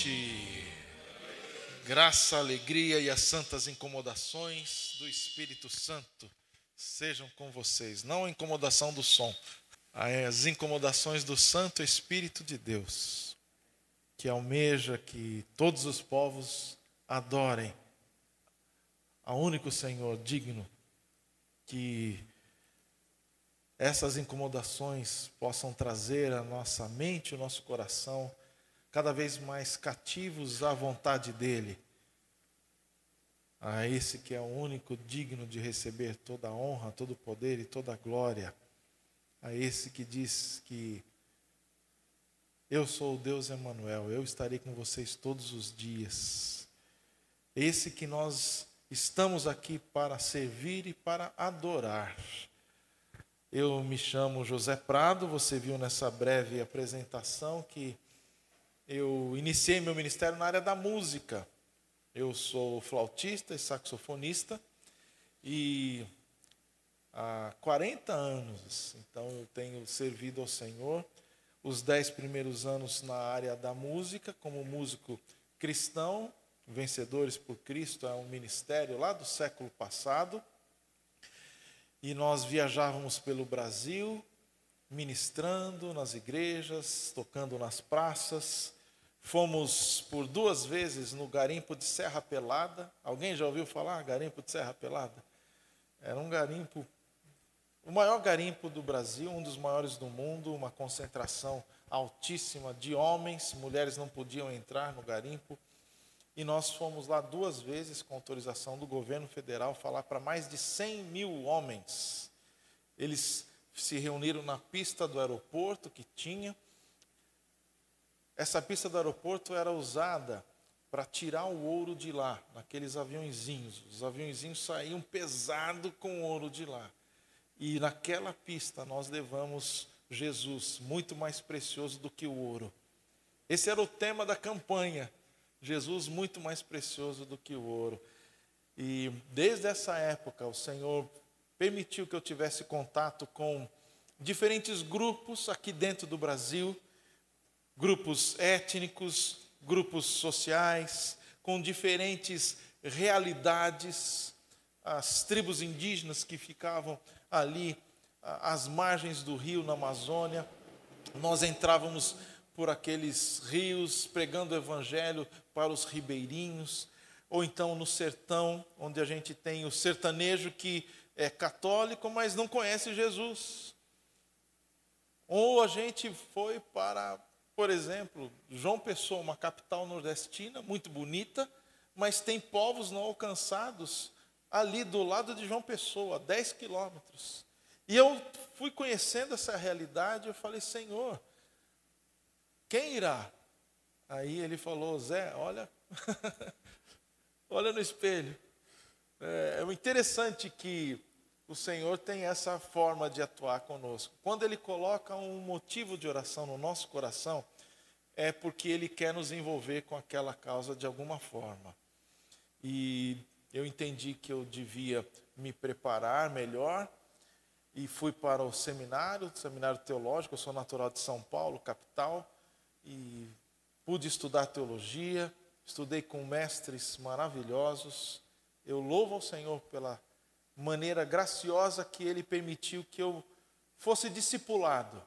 noite. Graça, alegria e as santas incomodações do Espírito Santo sejam com vocês. Não a incomodação do som, as incomodações do Santo Espírito de Deus, que almeja que todos os povos adorem ao único Senhor digno, que essas incomodações possam trazer a nossa mente, o nosso coração cada vez mais cativos à vontade dEle, a esse que é o único digno de receber toda a honra, todo o poder e toda a glória, a esse que diz que eu sou o Deus Emanuel, eu estarei com vocês todos os dias. Esse que nós estamos aqui para servir e para adorar. Eu me chamo José Prado, você viu nessa breve apresentação que eu iniciei meu ministério na área da música. Eu sou flautista e saxofonista e há 40 anos, então eu tenho servido ao Senhor. Os dez primeiros anos na área da música, como músico cristão, Vencedores por Cristo é um ministério lá do século passado. E nós viajávamos pelo Brasil, ministrando nas igrejas, tocando nas praças, Fomos por duas vezes no garimpo de Serra Pelada. Alguém já ouviu falar garimpo de Serra Pelada? Era um garimpo, o maior garimpo do Brasil, um dos maiores do mundo, uma concentração altíssima de homens, mulheres não podiam entrar no garimpo. E nós fomos lá duas vezes, com autorização do governo federal, falar para mais de 100 mil homens. Eles se reuniram na pista do aeroporto que tinha essa pista do aeroporto era usada para tirar o ouro de lá, naqueles aviãozinhos. Os aviãozinhos saíam pesado com ouro de lá. E naquela pista nós levamos Jesus, muito mais precioso do que o ouro. Esse era o tema da campanha. Jesus muito mais precioso do que o ouro. E desde essa época o Senhor permitiu que eu tivesse contato com diferentes grupos aqui dentro do Brasil grupos étnicos, grupos sociais, com diferentes realidades, as tribos indígenas que ficavam ali às margens do rio na Amazônia. Nós entrávamos por aqueles rios pregando o evangelho para os ribeirinhos, ou então no sertão, onde a gente tem o sertanejo que é católico, mas não conhece Jesus. Ou a gente foi para por exemplo, João Pessoa, uma capital nordestina muito bonita, mas tem povos não alcançados ali do lado de João Pessoa, a 10 quilômetros. E eu fui conhecendo essa realidade, eu falei, Senhor, quem irá? Aí ele falou, Zé, olha, olha no espelho. É, é interessante que o Senhor tem essa forma de atuar conosco. Quando Ele coloca um motivo de oração no nosso coração, é porque Ele quer nos envolver com aquela causa de alguma forma. E eu entendi que eu devia me preparar melhor e fui para o seminário, seminário teológico. Eu sou natural de São Paulo, capital, e pude estudar teologia. Estudei com mestres maravilhosos. Eu louvo ao Senhor pela maneira graciosa que ele permitiu que eu fosse discipulado.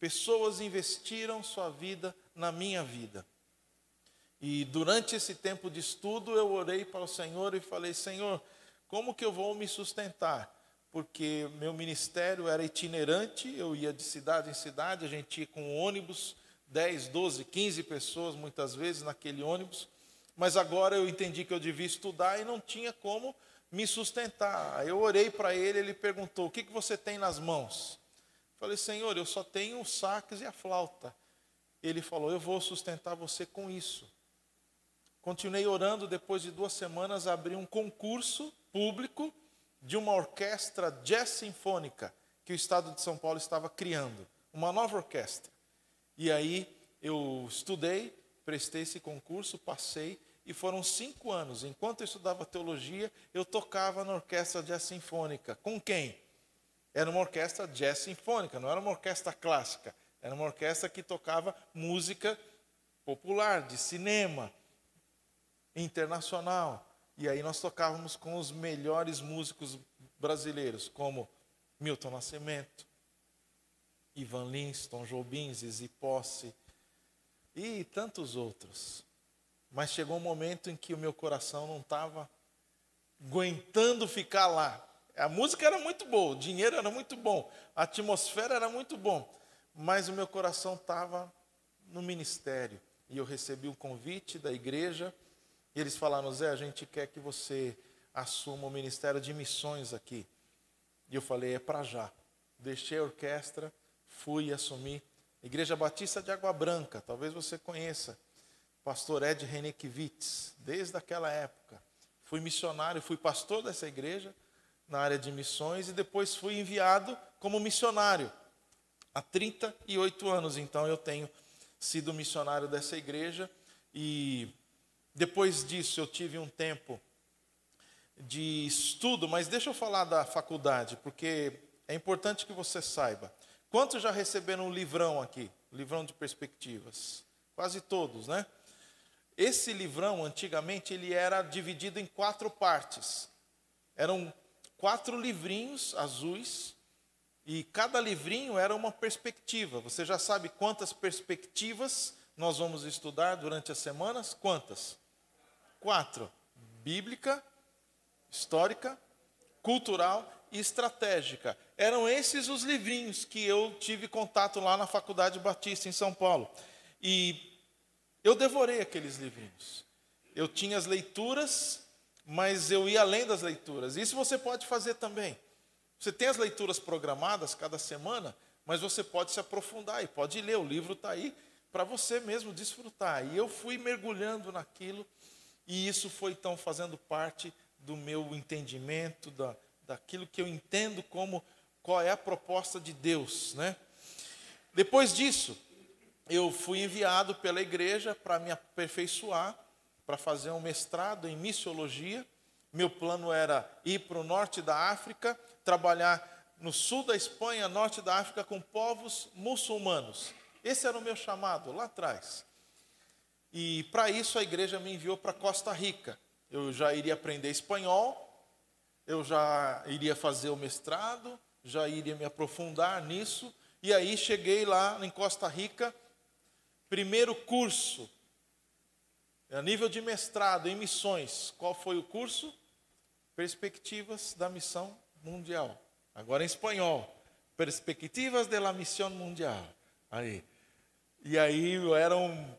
Pessoas investiram sua vida na minha vida. E durante esse tempo de estudo eu orei para o Senhor e falei: Senhor, como que eu vou me sustentar? Porque meu ministério era itinerante, eu ia de cidade em cidade, a gente ia com ônibus, 10, 12, 15 pessoas muitas vezes naquele ônibus. Mas agora eu entendi que eu devia estudar e não tinha como me sustentar. Eu orei para ele, ele perguntou: O que, que você tem nas mãos? Falei, Senhor, eu só tenho os saques e a flauta. Ele falou: Eu vou sustentar você com isso. Continuei orando, depois de duas semanas, abri um concurso público de uma orquestra jazz sinfônica que o Estado de São Paulo estava criando, uma nova orquestra. E aí eu estudei, prestei esse concurso, passei e foram cinco anos. Enquanto eu estudava teologia, eu tocava na orquestra jazz sinfônica. Com quem? Era uma orquestra jazz sinfônica, não era uma orquestra clássica. Era uma orquestra que tocava música popular, de cinema, internacional. E aí nós tocávamos com os melhores músicos brasileiros, como Milton Nascimento, Ivan Lins, Tom Jobim, Zizi Posse e tantos outros. Mas chegou um momento em que o meu coração não estava aguentando ficar lá. A música era muito boa, o dinheiro era muito bom, a atmosfera era muito bom, mas o meu coração estava no ministério. E eu recebi um convite da igreja, e eles falaram: Zé, a gente quer que você assuma o ministério de missões aqui. E eu falei: é para já. Deixei a orquestra, fui assumir. Igreja Batista de Água Branca, talvez você conheça. Pastor Ed Renekiewicz, desde aquela época. Fui missionário, fui pastor dessa igreja na área de missões e depois fui enviado como missionário. Há 38 anos, então, eu tenho sido missionário dessa igreja e depois disso eu tive um tempo de estudo, mas deixa eu falar da faculdade, porque é importante que você saiba. Quantos já receberam um livrão aqui? Livrão de perspectivas? Quase todos, né? Esse livrão, antigamente, ele era dividido em quatro partes. Eram quatro livrinhos azuis e cada livrinho era uma perspectiva. Você já sabe quantas perspectivas nós vamos estudar durante as semanas? Quantas? Quatro: bíblica, histórica, cultural e estratégica. Eram esses os livrinhos que eu tive contato lá na Faculdade Batista em São Paulo. E eu devorei aqueles livrinhos. Eu tinha as leituras mas eu ia além das leituras. Isso você pode fazer também. Você tem as leituras programadas cada semana, mas você pode se aprofundar e pode ler. O livro está aí para você mesmo desfrutar. E eu fui mergulhando naquilo, e isso foi então fazendo parte do meu entendimento, da, daquilo que eu entendo como qual é a proposta de Deus. Né? Depois disso, eu fui enviado pela igreja para me aperfeiçoar para fazer um mestrado em missiologia. Meu plano era ir para o norte da África, trabalhar no sul da Espanha, norte da África, com povos muçulmanos. Esse era o meu chamado lá atrás. E para isso a igreja me enviou para Costa Rica. Eu já iria aprender espanhol, eu já iria fazer o mestrado, já iria me aprofundar nisso. E aí cheguei lá em Costa Rica, primeiro curso a nível de mestrado em missões, qual foi o curso? Perspectivas da Missão Mundial. Agora em espanhol. Perspectivas de la Missão Mundial. Aí. E aí eram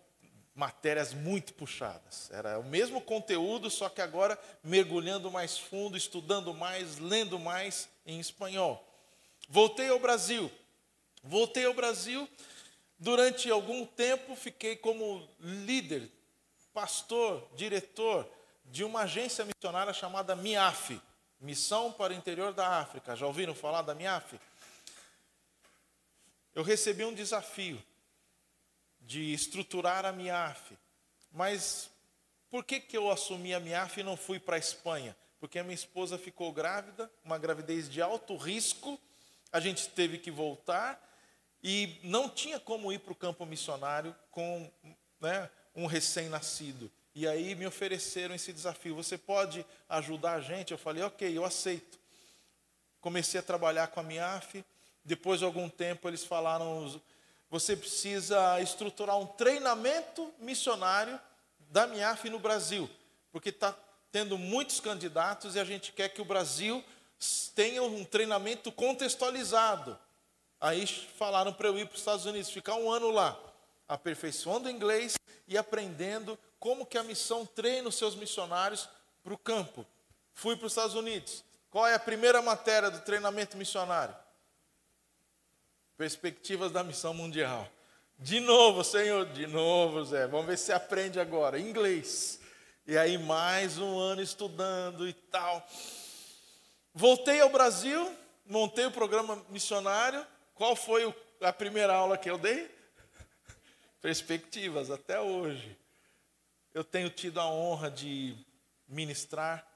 matérias muito puxadas. Era o mesmo conteúdo, só que agora mergulhando mais fundo, estudando mais, lendo mais em espanhol. Voltei ao Brasil. Voltei ao Brasil. Durante algum tempo fiquei como líder pastor, diretor de uma agência missionária chamada MIAF, Missão para o Interior da África. Já ouviram falar da MIAF? Eu recebi um desafio de estruturar a MIAF, mas por que, que eu assumi a MIAF e não fui para a Espanha? Porque a minha esposa ficou grávida, uma gravidez de alto risco, a gente teve que voltar e não tinha como ir para o campo missionário com né, um recém-nascido. E aí me ofereceram esse desafio: você pode ajudar a gente? Eu falei, ok, eu aceito. Comecei a trabalhar com a MIAF. Depois de algum tempo, eles falaram: você precisa estruturar um treinamento missionário da MIAF no Brasil, porque está tendo muitos candidatos e a gente quer que o Brasil tenha um treinamento contextualizado. Aí falaram para eu ir para os Estados Unidos, ficar um ano lá aperfeiçoando inglês e aprendendo como que a missão treina os seus missionários para o campo. Fui para os Estados Unidos. Qual é a primeira matéria do treinamento missionário? Perspectivas da missão mundial. De novo, Senhor, de novo, Zé. Vamos ver se aprende agora. Inglês. E aí, mais um ano estudando e tal. Voltei ao Brasil, montei o programa missionário. Qual foi a primeira aula que eu dei? perspectivas até hoje. Eu tenho tido a honra de ministrar,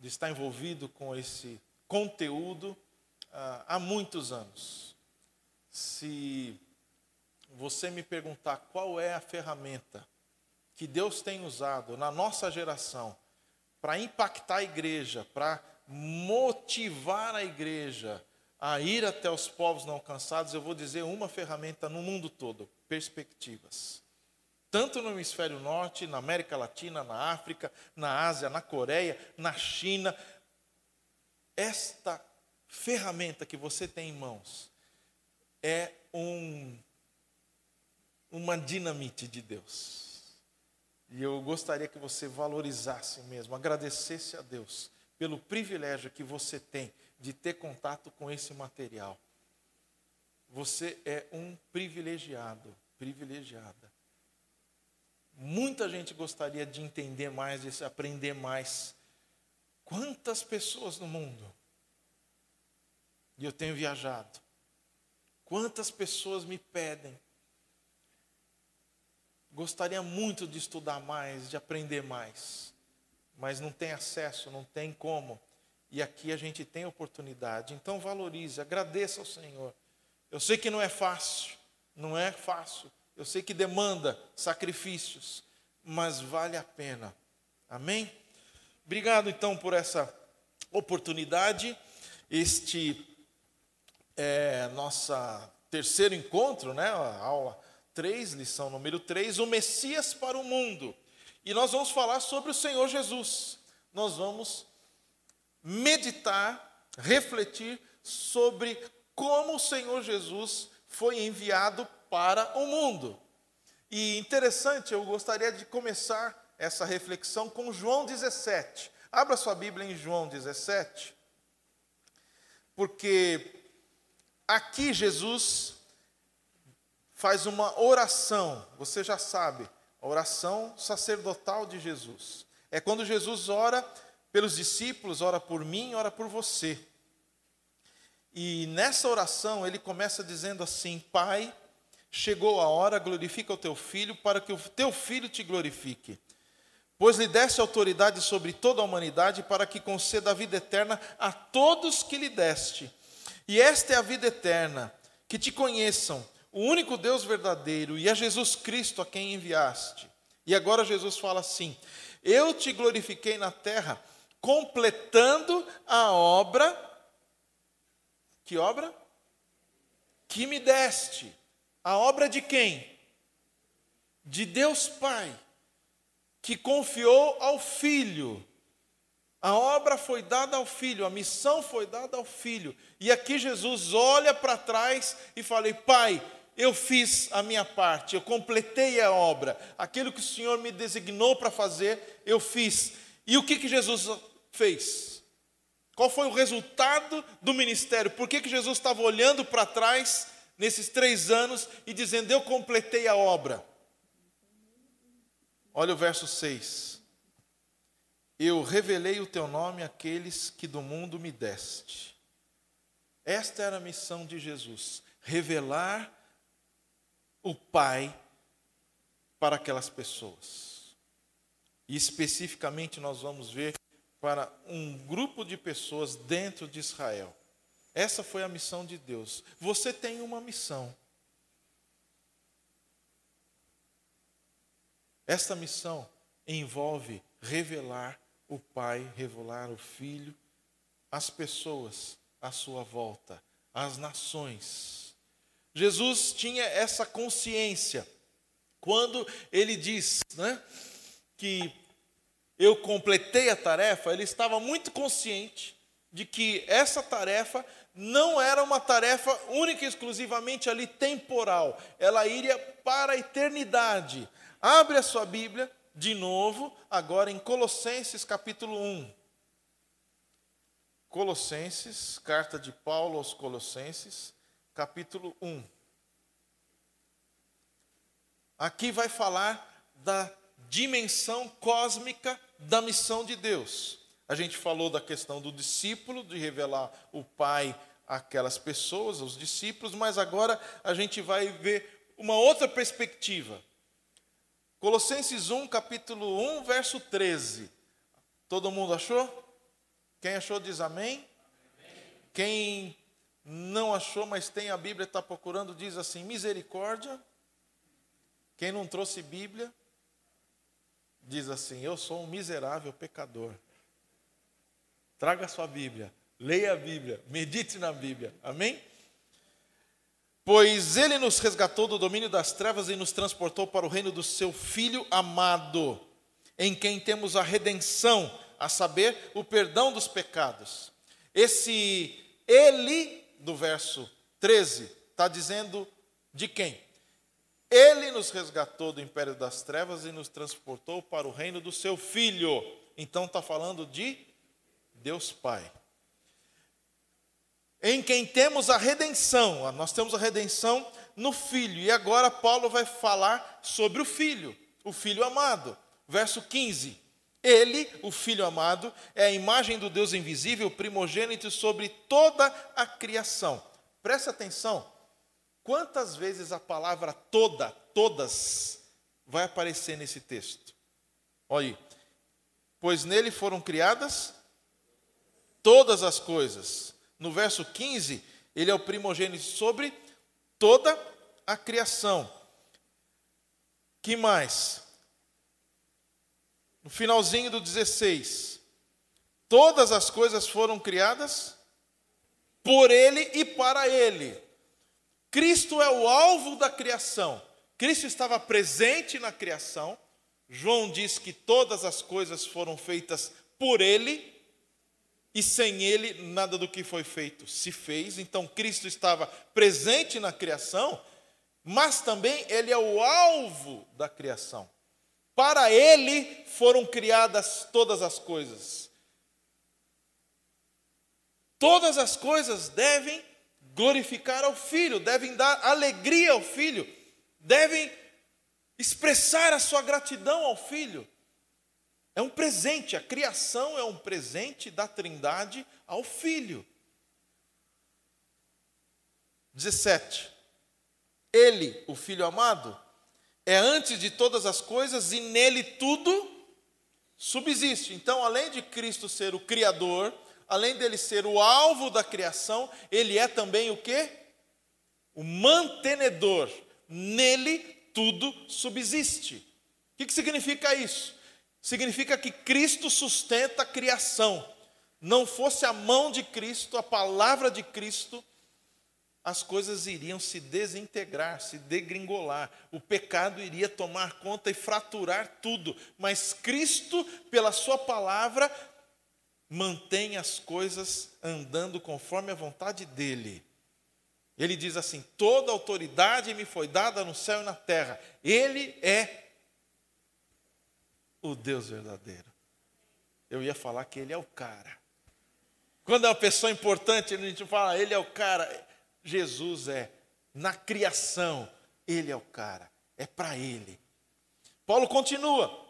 de estar envolvido com esse conteúdo uh, há muitos anos. Se você me perguntar qual é a ferramenta que Deus tem usado na nossa geração para impactar a igreja, para motivar a igreja a ir até os povos não alcançados, eu vou dizer uma ferramenta no mundo todo: perspectivas. Tanto no hemisfério norte, na América Latina, na África, na Ásia, na Coreia, na China. Esta ferramenta que você tem em mãos é um, uma dinamite de Deus. E eu gostaria que você valorizasse mesmo, agradecesse a Deus pelo privilégio que você tem de ter contato com esse material. Você é um privilegiado, privilegiada. Muita gente gostaria de entender mais, de aprender mais. Quantas pessoas no mundo? E eu tenho viajado. Quantas pessoas me pedem? Gostaria muito de estudar mais, de aprender mais, mas não tem acesso, não tem como. E aqui a gente tem oportunidade. Então valorize, agradeça ao Senhor. Eu sei que não é fácil, não é fácil. Eu sei que demanda sacrifícios, mas vale a pena. Amém? Obrigado então por essa oportunidade. Este é terceiro encontro, né? A aula 3, lição número 3, o Messias para o mundo. E nós vamos falar sobre o Senhor Jesus. Nós vamos meditar, refletir sobre como o Senhor Jesus foi enviado para o mundo. E interessante, eu gostaria de começar essa reflexão com João 17. Abra sua Bíblia em João 17. Porque aqui Jesus faz uma oração, você já sabe, a oração sacerdotal de Jesus. É quando Jesus ora pelos discípulos, ora por mim, ora por você. E nessa oração ele começa dizendo assim: Pai, chegou a hora, glorifica o teu filho, para que o teu filho te glorifique. Pois lhe deste autoridade sobre toda a humanidade, para que conceda a vida eterna a todos que lhe deste. E esta é a vida eterna, que te conheçam, o único Deus verdadeiro, e a Jesus Cristo a quem enviaste. E agora Jesus fala assim: Eu te glorifiquei na terra completando a obra. Que obra? Que me deste. A obra de quem? De Deus Pai, que confiou ao Filho. A obra foi dada ao Filho, a missão foi dada ao Filho. E aqui Jesus olha para trás e fala: Pai, eu fiz a minha parte, eu completei a obra, aquilo que o Senhor me designou para fazer, eu fiz. E o que, que Jesus fez? Qual foi o resultado do ministério? Por que, que Jesus estava olhando para trás nesses três anos e dizendo: Eu completei a obra? Olha o verso 6. Eu revelei o teu nome àqueles que do mundo me deste. Esta era a missão de Jesus: revelar o Pai para aquelas pessoas. E especificamente nós vamos ver para um grupo de pessoas dentro de Israel. Essa foi a missão de Deus. Você tem uma missão. Esta missão envolve revelar o Pai, revelar o Filho, as pessoas à sua volta, as nações. Jesus tinha essa consciência quando ele diz né, que eu completei a tarefa, ele estava muito consciente de que essa tarefa não era uma tarefa única e exclusivamente ali temporal, ela iria para a eternidade. Abre a sua Bíblia de novo, agora em Colossenses capítulo 1. Colossenses, carta de Paulo aos Colossenses, capítulo 1. Aqui vai falar da dimensão cósmica da missão de Deus. A gente falou da questão do discípulo, de revelar o Pai àquelas pessoas, aos discípulos, mas agora a gente vai ver uma outra perspectiva. Colossenses 1, capítulo 1, verso 13. Todo mundo achou? Quem achou diz amém. Quem não achou, mas tem a Bíblia, está procurando, diz assim: misericórdia. Quem não trouxe Bíblia, diz assim: Eu sou um miserável pecador. Traga sua Bíblia, leia a Bíblia, medite na Bíblia. Amém? Pois ele nos resgatou do domínio das trevas e nos transportou para o reino do seu Filho amado, em quem temos a redenção, a saber, o perdão dos pecados. Esse ele, do verso 13, está dizendo de quem? Ele nos resgatou do império das trevas e nos transportou para o reino do seu Filho. Então está falando de Deus Pai. Em quem temos a redenção, nós temos a redenção no Filho. E agora Paulo vai falar sobre o Filho, o Filho amado. Verso 15. Ele, o Filho amado, é a imagem do Deus invisível, primogênito sobre toda a criação. Presta atenção, Quantas vezes a palavra toda, todas, vai aparecer nesse texto? Olha aí. Pois nele foram criadas todas as coisas. No verso 15, ele é o primogênito sobre toda a criação. Que mais? No finalzinho do 16. Todas as coisas foram criadas por ele e para ele. Cristo é o alvo da criação. Cristo estava presente na criação. João diz que todas as coisas foram feitas por ele e sem ele nada do que foi feito se fez. Então Cristo estava presente na criação, mas também ele é o alvo da criação. Para ele foram criadas todas as coisas. Todas as coisas devem glorificar ao Filho, devem dar alegria ao Filho, devem expressar a sua gratidão ao Filho. É um presente, a criação é um presente da Trindade ao Filho. 17. Ele, o Filho amado, é antes de todas as coisas e nele tudo subsiste. Então, além de Cristo ser o Criador, além dele ser o alvo da criação, ele é também o que? O mantenedor. Nele tudo subsiste. O que significa isso? Significa que Cristo sustenta a criação. Não fosse a mão de Cristo, a palavra de Cristo, as coisas iriam se desintegrar, se degringolar, o pecado iria tomar conta e fraturar tudo, mas Cristo, pela Sua palavra, mantém as coisas andando conforme a vontade dele. Ele diz assim: toda autoridade me foi dada no céu e na terra. Ele é o Deus verdadeiro. Eu ia falar que ele é o cara. Quando é uma pessoa importante, a gente fala, ele é o cara. Jesus é. Na criação, ele é o cara. É para ele. Paulo continua.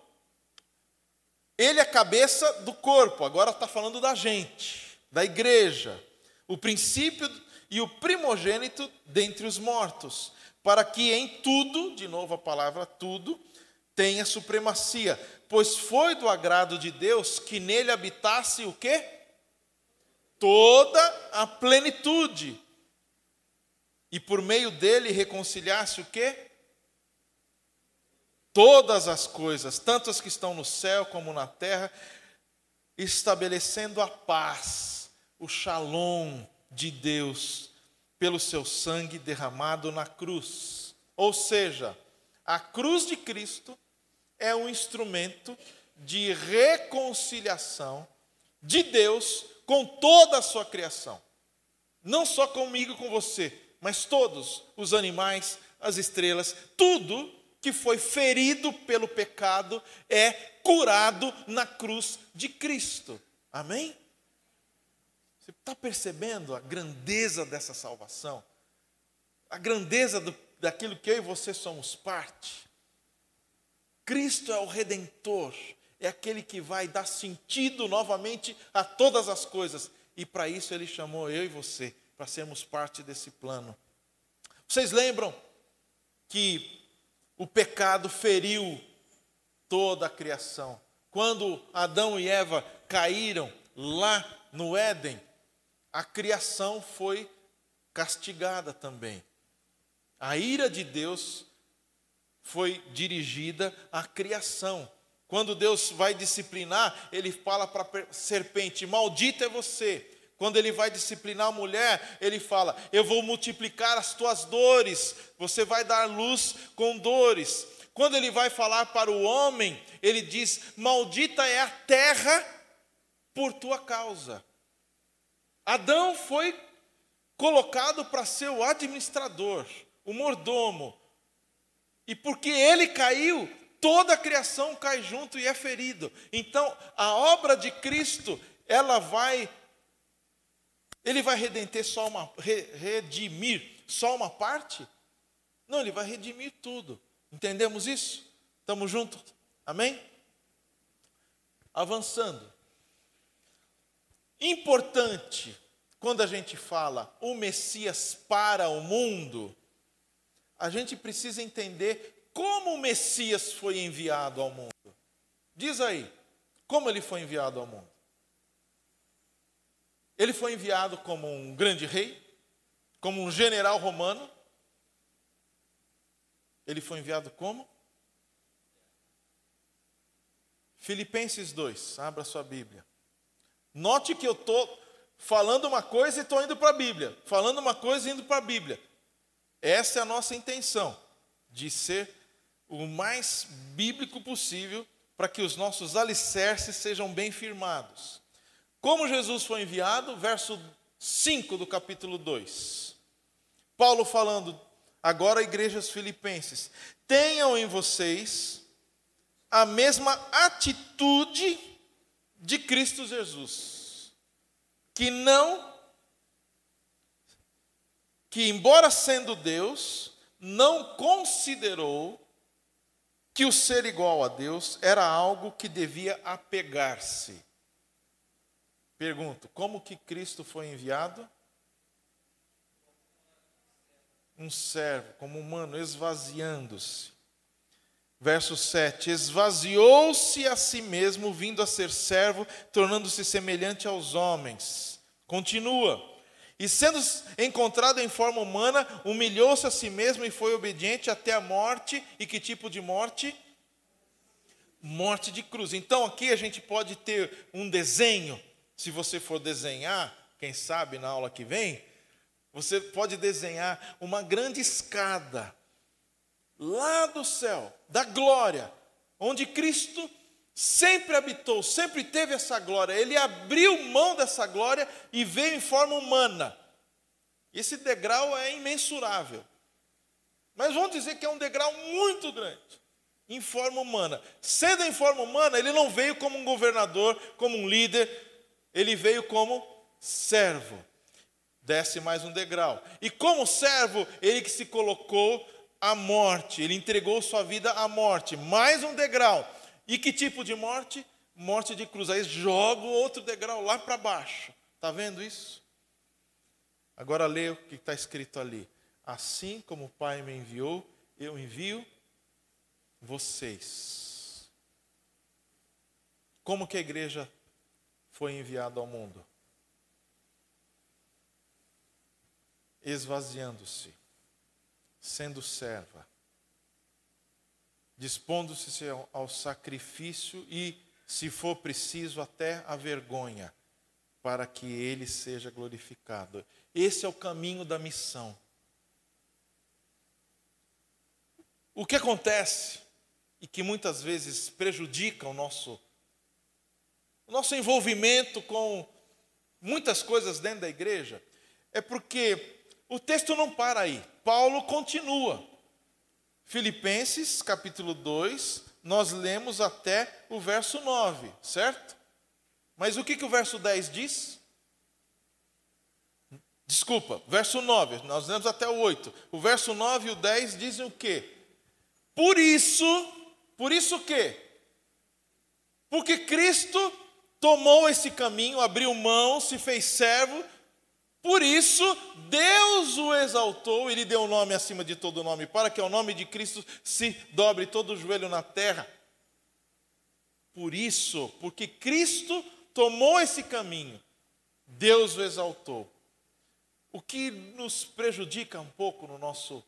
Ele é cabeça do corpo, agora está falando da gente, da igreja, o princípio e o primogênito dentre os mortos, para que em tudo, de novo a palavra tudo, tenha supremacia, pois foi do agrado de Deus que nele habitasse o quê? Toda a plenitude. E por meio dele reconciliasse o quê? todas as coisas, tanto as que estão no céu como na terra, estabelecendo a paz, o shalom de Deus pelo seu sangue derramado na cruz. Ou seja, a cruz de Cristo é um instrumento de reconciliação de Deus com toda a sua criação. Não só comigo com você, mas todos os animais, as estrelas, tudo que foi ferido pelo pecado é curado na cruz de Cristo. Amém? Você está percebendo a grandeza dessa salvação? A grandeza do, daquilo que eu e você somos parte? Cristo é o redentor, é aquele que vai dar sentido novamente a todas as coisas. E para isso ele chamou eu e você, para sermos parte desse plano. Vocês lembram que o pecado feriu toda a criação. Quando Adão e Eva caíram lá no Éden, a criação foi castigada também. A ira de Deus foi dirigida à criação. Quando Deus vai disciplinar, ele fala para a serpente: Maldita é você. Quando ele vai disciplinar a mulher, ele fala: Eu vou multiplicar as tuas dores, você vai dar luz com dores. Quando ele vai falar para o homem, ele diz: Maldita é a terra por tua causa. Adão foi colocado para ser o administrador, o mordomo. E porque ele caiu, toda a criação cai junto e é ferido. Então, a obra de Cristo, ela vai ele vai redimir só uma redimir só uma parte? Não, ele vai redimir tudo. Entendemos isso? Estamos juntos? Amém? Avançando. Importante quando a gente fala o Messias para o mundo, a gente precisa entender como o Messias foi enviado ao mundo. Diz aí, como ele foi enviado ao mundo? Ele foi enviado como um grande rei, como um general romano. Ele foi enviado como? Filipenses 2, abra sua Bíblia. Note que eu estou falando uma coisa e estou indo para a Bíblia, falando uma coisa e indo para a Bíblia. Essa é a nossa intenção, de ser o mais bíblico possível para que os nossos alicerces sejam bem firmados. Como Jesus foi enviado, verso 5 do capítulo 2. Paulo falando agora igrejas filipenses: tenham em vocês a mesma atitude de Cristo Jesus que não, que embora sendo Deus, não considerou que o ser igual a Deus era algo que devia apegar-se. Pergunto, como que Cristo foi enviado? Um servo, como humano, esvaziando-se. Verso 7: Esvaziou-se a si mesmo, vindo a ser servo, tornando-se semelhante aos homens. Continua. E sendo encontrado em forma humana, humilhou-se a si mesmo e foi obediente até a morte. E que tipo de morte? Morte de cruz. Então aqui a gente pode ter um desenho. Se você for desenhar, quem sabe na aula que vem, você pode desenhar uma grande escada lá do céu, da glória, onde Cristo sempre habitou, sempre teve essa glória. Ele abriu mão dessa glória e veio em forma humana. Esse degrau é imensurável. Mas vamos dizer que é um degrau muito grande, em forma humana. Sendo em forma humana, ele não veio como um governador, como um líder, ele veio como servo. Desce mais um degrau. E como servo, ele que se colocou a morte, ele entregou sua vida à morte, mais um degrau. E que tipo de morte? Morte de cruz. Aí joga outro degrau lá para baixo. Está vendo isso? Agora leia o que está escrito ali. Assim como o Pai me enviou, eu envio vocês. Como que a igreja foi enviada ao mundo? Esvaziando-se sendo serva, dispondo-se ao sacrifício e, se for preciso, até a vergonha, para que ele seja glorificado. Esse é o caminho da missão. O que acontece e que muitas vezes prejudica o nosso o nosso envolvimento com muitas coisas dentro da igreja é porque o texto não para aí. Paulo continua. Filipenses capítulo 2, nós lemos até o verso 9, certo? Mas o que, que o verso 10 diz? Desculpa, verso 9, nós lemos até o 8. O verso 9 e o 10 dizem o quê? Por isso, por isso o quê? Porque Cristo tomou esse caminho, abriu mão, se fez servo, por isso, Deus o exaltou e lhe deu o um nome acima de todo nome, para que ao nome de Cristo se dobre todo o joelho na terra. Por isso, porque Cristo tomou esse caminho, Deus o exaltou. O que nos prejudica um pouco no nosso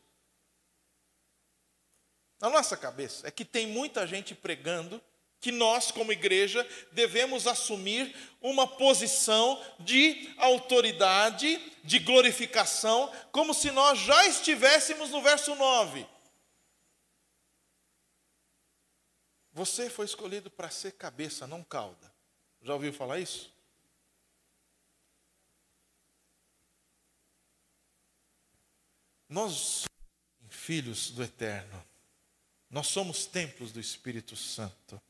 na nossa cabeça é que tem muita gente pregando que nós, como igreja, devemos assumir uma posição de autoridade, de glorificação, como se nós já estivéssemos no verso 9. Você foi escolhido para ser cabeça, não cauda. Já ouviu falar isso? Nós somos filhos do Eterno. Nós somos templos do Espírito Santo.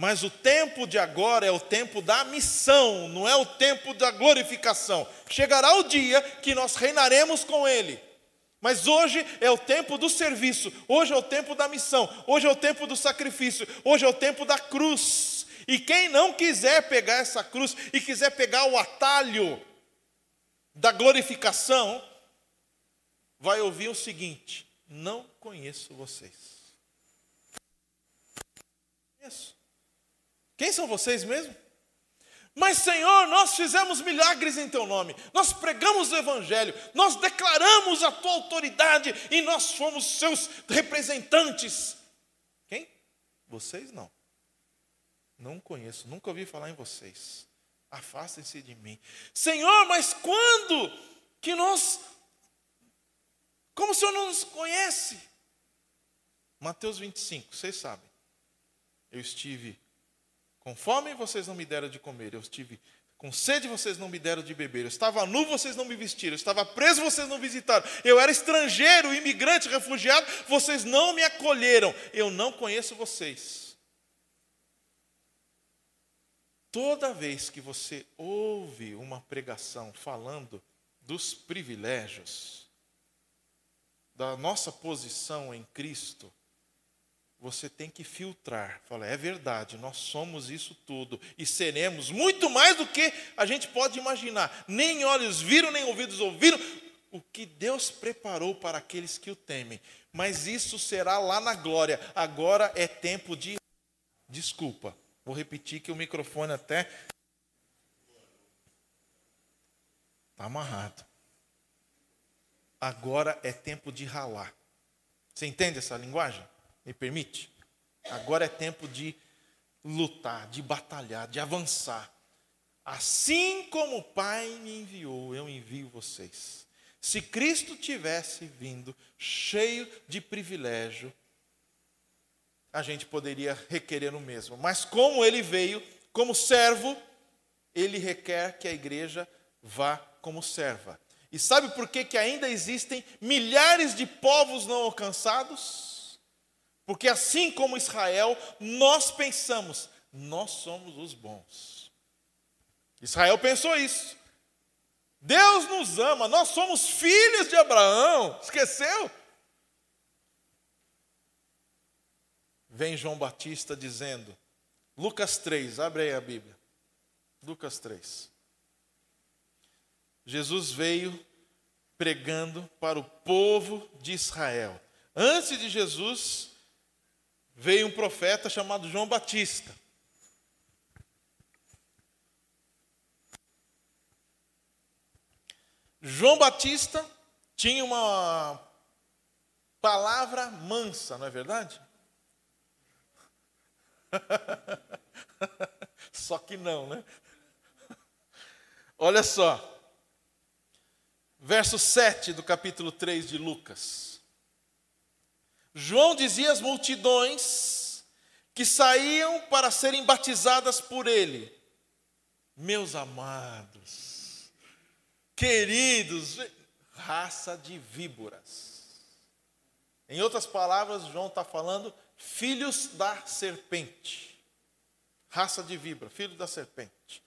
Mas o tempo de agora é o tempo da missão, não é o tempo da glorificação. Chegará o dia que nós reinaremos com Ele. Mas hoje é o tempo do serviço, hoje é o tempo da missão, hoje é o tempo do sacrifício, hoje é o tempo da cruz. E quem não quiser pegar essa cruz e quiser pegar o atalho da glorificação, vai ouvir o seguinte: não conheço vocês. Conheço. Quem são vocês mesmo? Mas, Senhor, nós fizemos milagres em Teu nome, nós pregamos o Evangelho, nós declaramos a Tua autoridade e nós fomos Seus representantes. Quem? Vocês não. Não conheço, nunca ouvi falar em vocês. Afastem-se de mim. Senhor, mas quando que nós. Como o Senhor não nos conhece? Mateus 25, vocês sabem. Eu estive com fome, vocês não me deram de comer. Eu estive com sede, vocês não me deram de beber. Eu estava nu, vocês não me vestiram. Eu estava preso, vocês não visitaram. Eu era estrangeiro, imigrante, refugiado, vocês não me acolheram. Eu não conheço vocês. Toda vez que você ouve uma pregação falando dos privilégios, da nossa posição em Cristo, você tem que filtrar. Fala, é verdade, nós somos isso tudo e seremos muito mais do que a gente pode imaginar. Nem olhos viram, nem ouvidos ouviram o que Deus preparou para aqueles que o temem. Mas isso será lá na glória. Agora é tempo de desculpa. Vou repetir que o microfone até está amarrado. Agora é tempo de ralar. Você entende essa linguagem? Me permite? Agora é tempo de lutar, de batalhar, de avançar. Assim como o Pai me enviou, eu envio vocês. Se Cristo tivesse vindo cheio de privilégio, a gente poderia requerer o mesmo. Mas como ele veio como servo, ele requer que a igreja vá como serva. E sabe por que, que ainda existem milhares de povos não alcançados? Porque assim como Israel, nós pensamos, nós somos os bons. Israel pensou isso. Deus nos ama, nós somos filhos de Abraão. Esqueceu? Vem João Batista dizendo, Lucas 3, abre aí a Bíblia. Lucas 3. Jesus veio pregando para o povo de Israel. Antes de Jesus, veio um profeta chamado João Batista. João Batista tinha uma palavra mansa, não é verdade? só que não, né? Olha só. Verso 7 do capítulo 3 de Lucas. João dizia às multidões que saíam para serem batizadas por ele. Meus amados, queridos, raça de víboras. Em outras palavras, João está falando filhos da serpente. Raça de víbora, filho da serpente.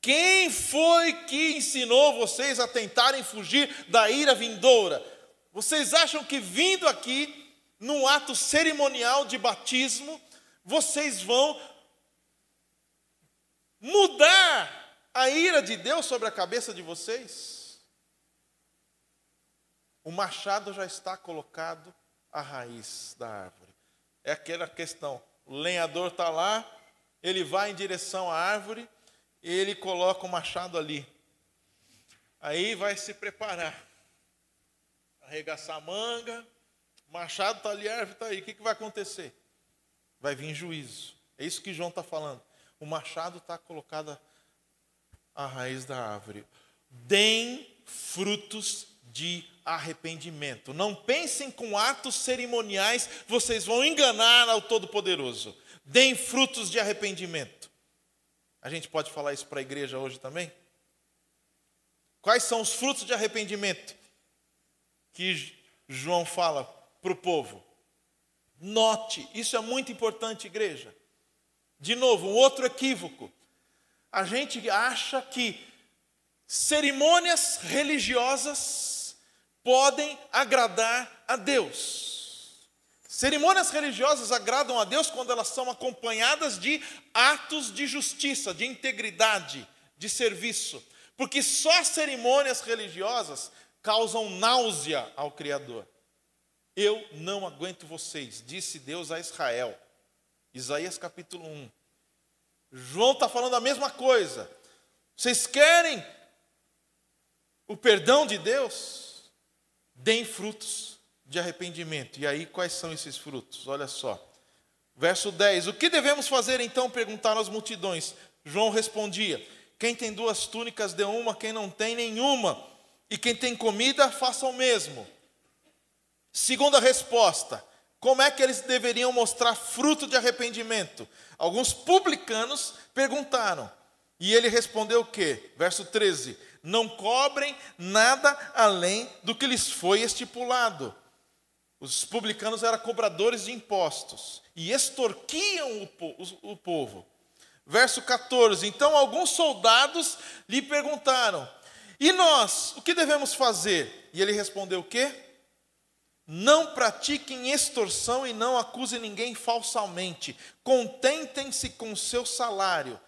Quem foi que ensinou vocês a tentarem fugir da ira vindoura? Vocês acham que vindo aqui num ato cerimonial de batismo, vocês vão mudar a ira de Deus sobre a cabeça de vocês? O machado já está colocado à raiz da árvore. É aquela questão: o lenhador está lá, ele vai em direção à árvore, ele coloca o machado ali. Aí vai se preparar, arregaçar a manga, machado está ali, a árvore está aí. O que, que vai acontecer? Vai vir juízo. É isso que João está falando. O machado está colocado à raiz da árvore. Deem frutos de arrependimento. Não pensem com atos cerimoniais, vocês vão enganar ao Todo-Poderoso. Deem frutos de arrependimento. A gente pode falar isso para a igreja hoje também? Quais são os frutos de arrependimento que João fala para o povo? Note, isso é muito importante, igreja. De novo, um outro equívoco. A gente acha que cerimônias religiosas podem agradar a Deus. Cerimônias religiosas agradam a Deus quando elas são acompanhadas de atos de justiça, de integridade, de serviço. Porque só cerimônias religiosas causam náusea ao Criador. Eu não aguento vocês, disse Deus a Israel. Isaías capítulo 1. João está falando a mesma coisa. Vocês querem o perdão de Deus? Deem frutos de arrependimento. E aí, quais são esses frutos? Olha só. Verso 10: O que devemos fazer então? perguntaram as multidões. João respondia: Quem tem duas túnicas, dê uma, quem não tem, nenhuma. E quem tem comida, faça o mesmo. Segunda resposta: como é que eles deveriam mostrar fruto de arrependimento? Alguns publicanos perguntaram. E ele respondeu o quê? Verso 13: Não cobrem nada além do que lhes foi estipulado. Os publicanos eram cobradores de impostos e extorquiam o, povo. Verso 14: Então alguns soldados lhe perguntaram: E nós, o que devemos fazer? E ele respondeu o quê? Não pratiquem extorsão e não acusem ninguém falsamente. Contentem-se com seu salário.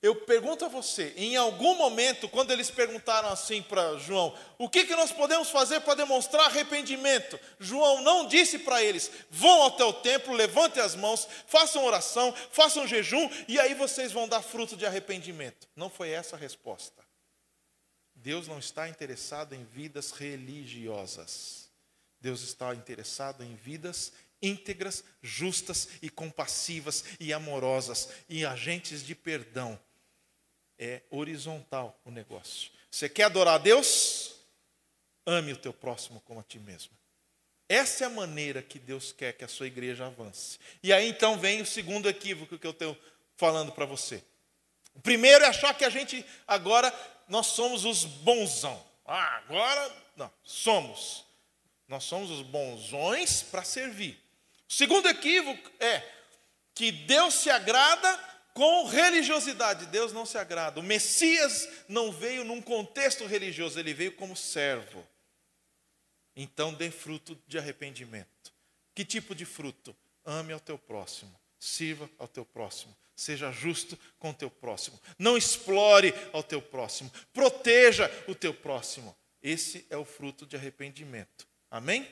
Eu pergunto a você, em algum momento, quando eles perguntaram assim para João, o que, que nós podemos fazer para demonstrar arrependimento? João não disse para eles, vão até o templo, levantem as mãos, façam oração, façam jejum, e aí vocês vão dar fruto de arrependimento. Não foi essa a resposta. Deus não está interessado em vidas religiosas. Deus está interessado em vidas íntegras, justas e compassivas e amorosas e agentes de perdão. É horizontal o negócio. Você quer adorar a Deus? Ame o teu próximo como a ti mesmo. Essa é a maneira que Deus quer que a sua igreja avance. E aí então vem o segundo equívoco que eu estou falando para você. O primeiro é achar que a gente agora nós somos os bonzão. Ah, agora não, somos. Nós somos os bonzões para servir. O segundo equívoco é que Deus se agrada com religiosidade. Deus não se agrada. O Messias não veio num contexto religioso, ele veio como servo. Então dê fruto de arrependimento. Que tipo de fruto? Ame ao teu próximo, sirva ao teu próximo, seja justo com o teu próximo, não explore ao teu próximo, proteja o teu próximo. Esse é o fruto de arrependimento. Amém?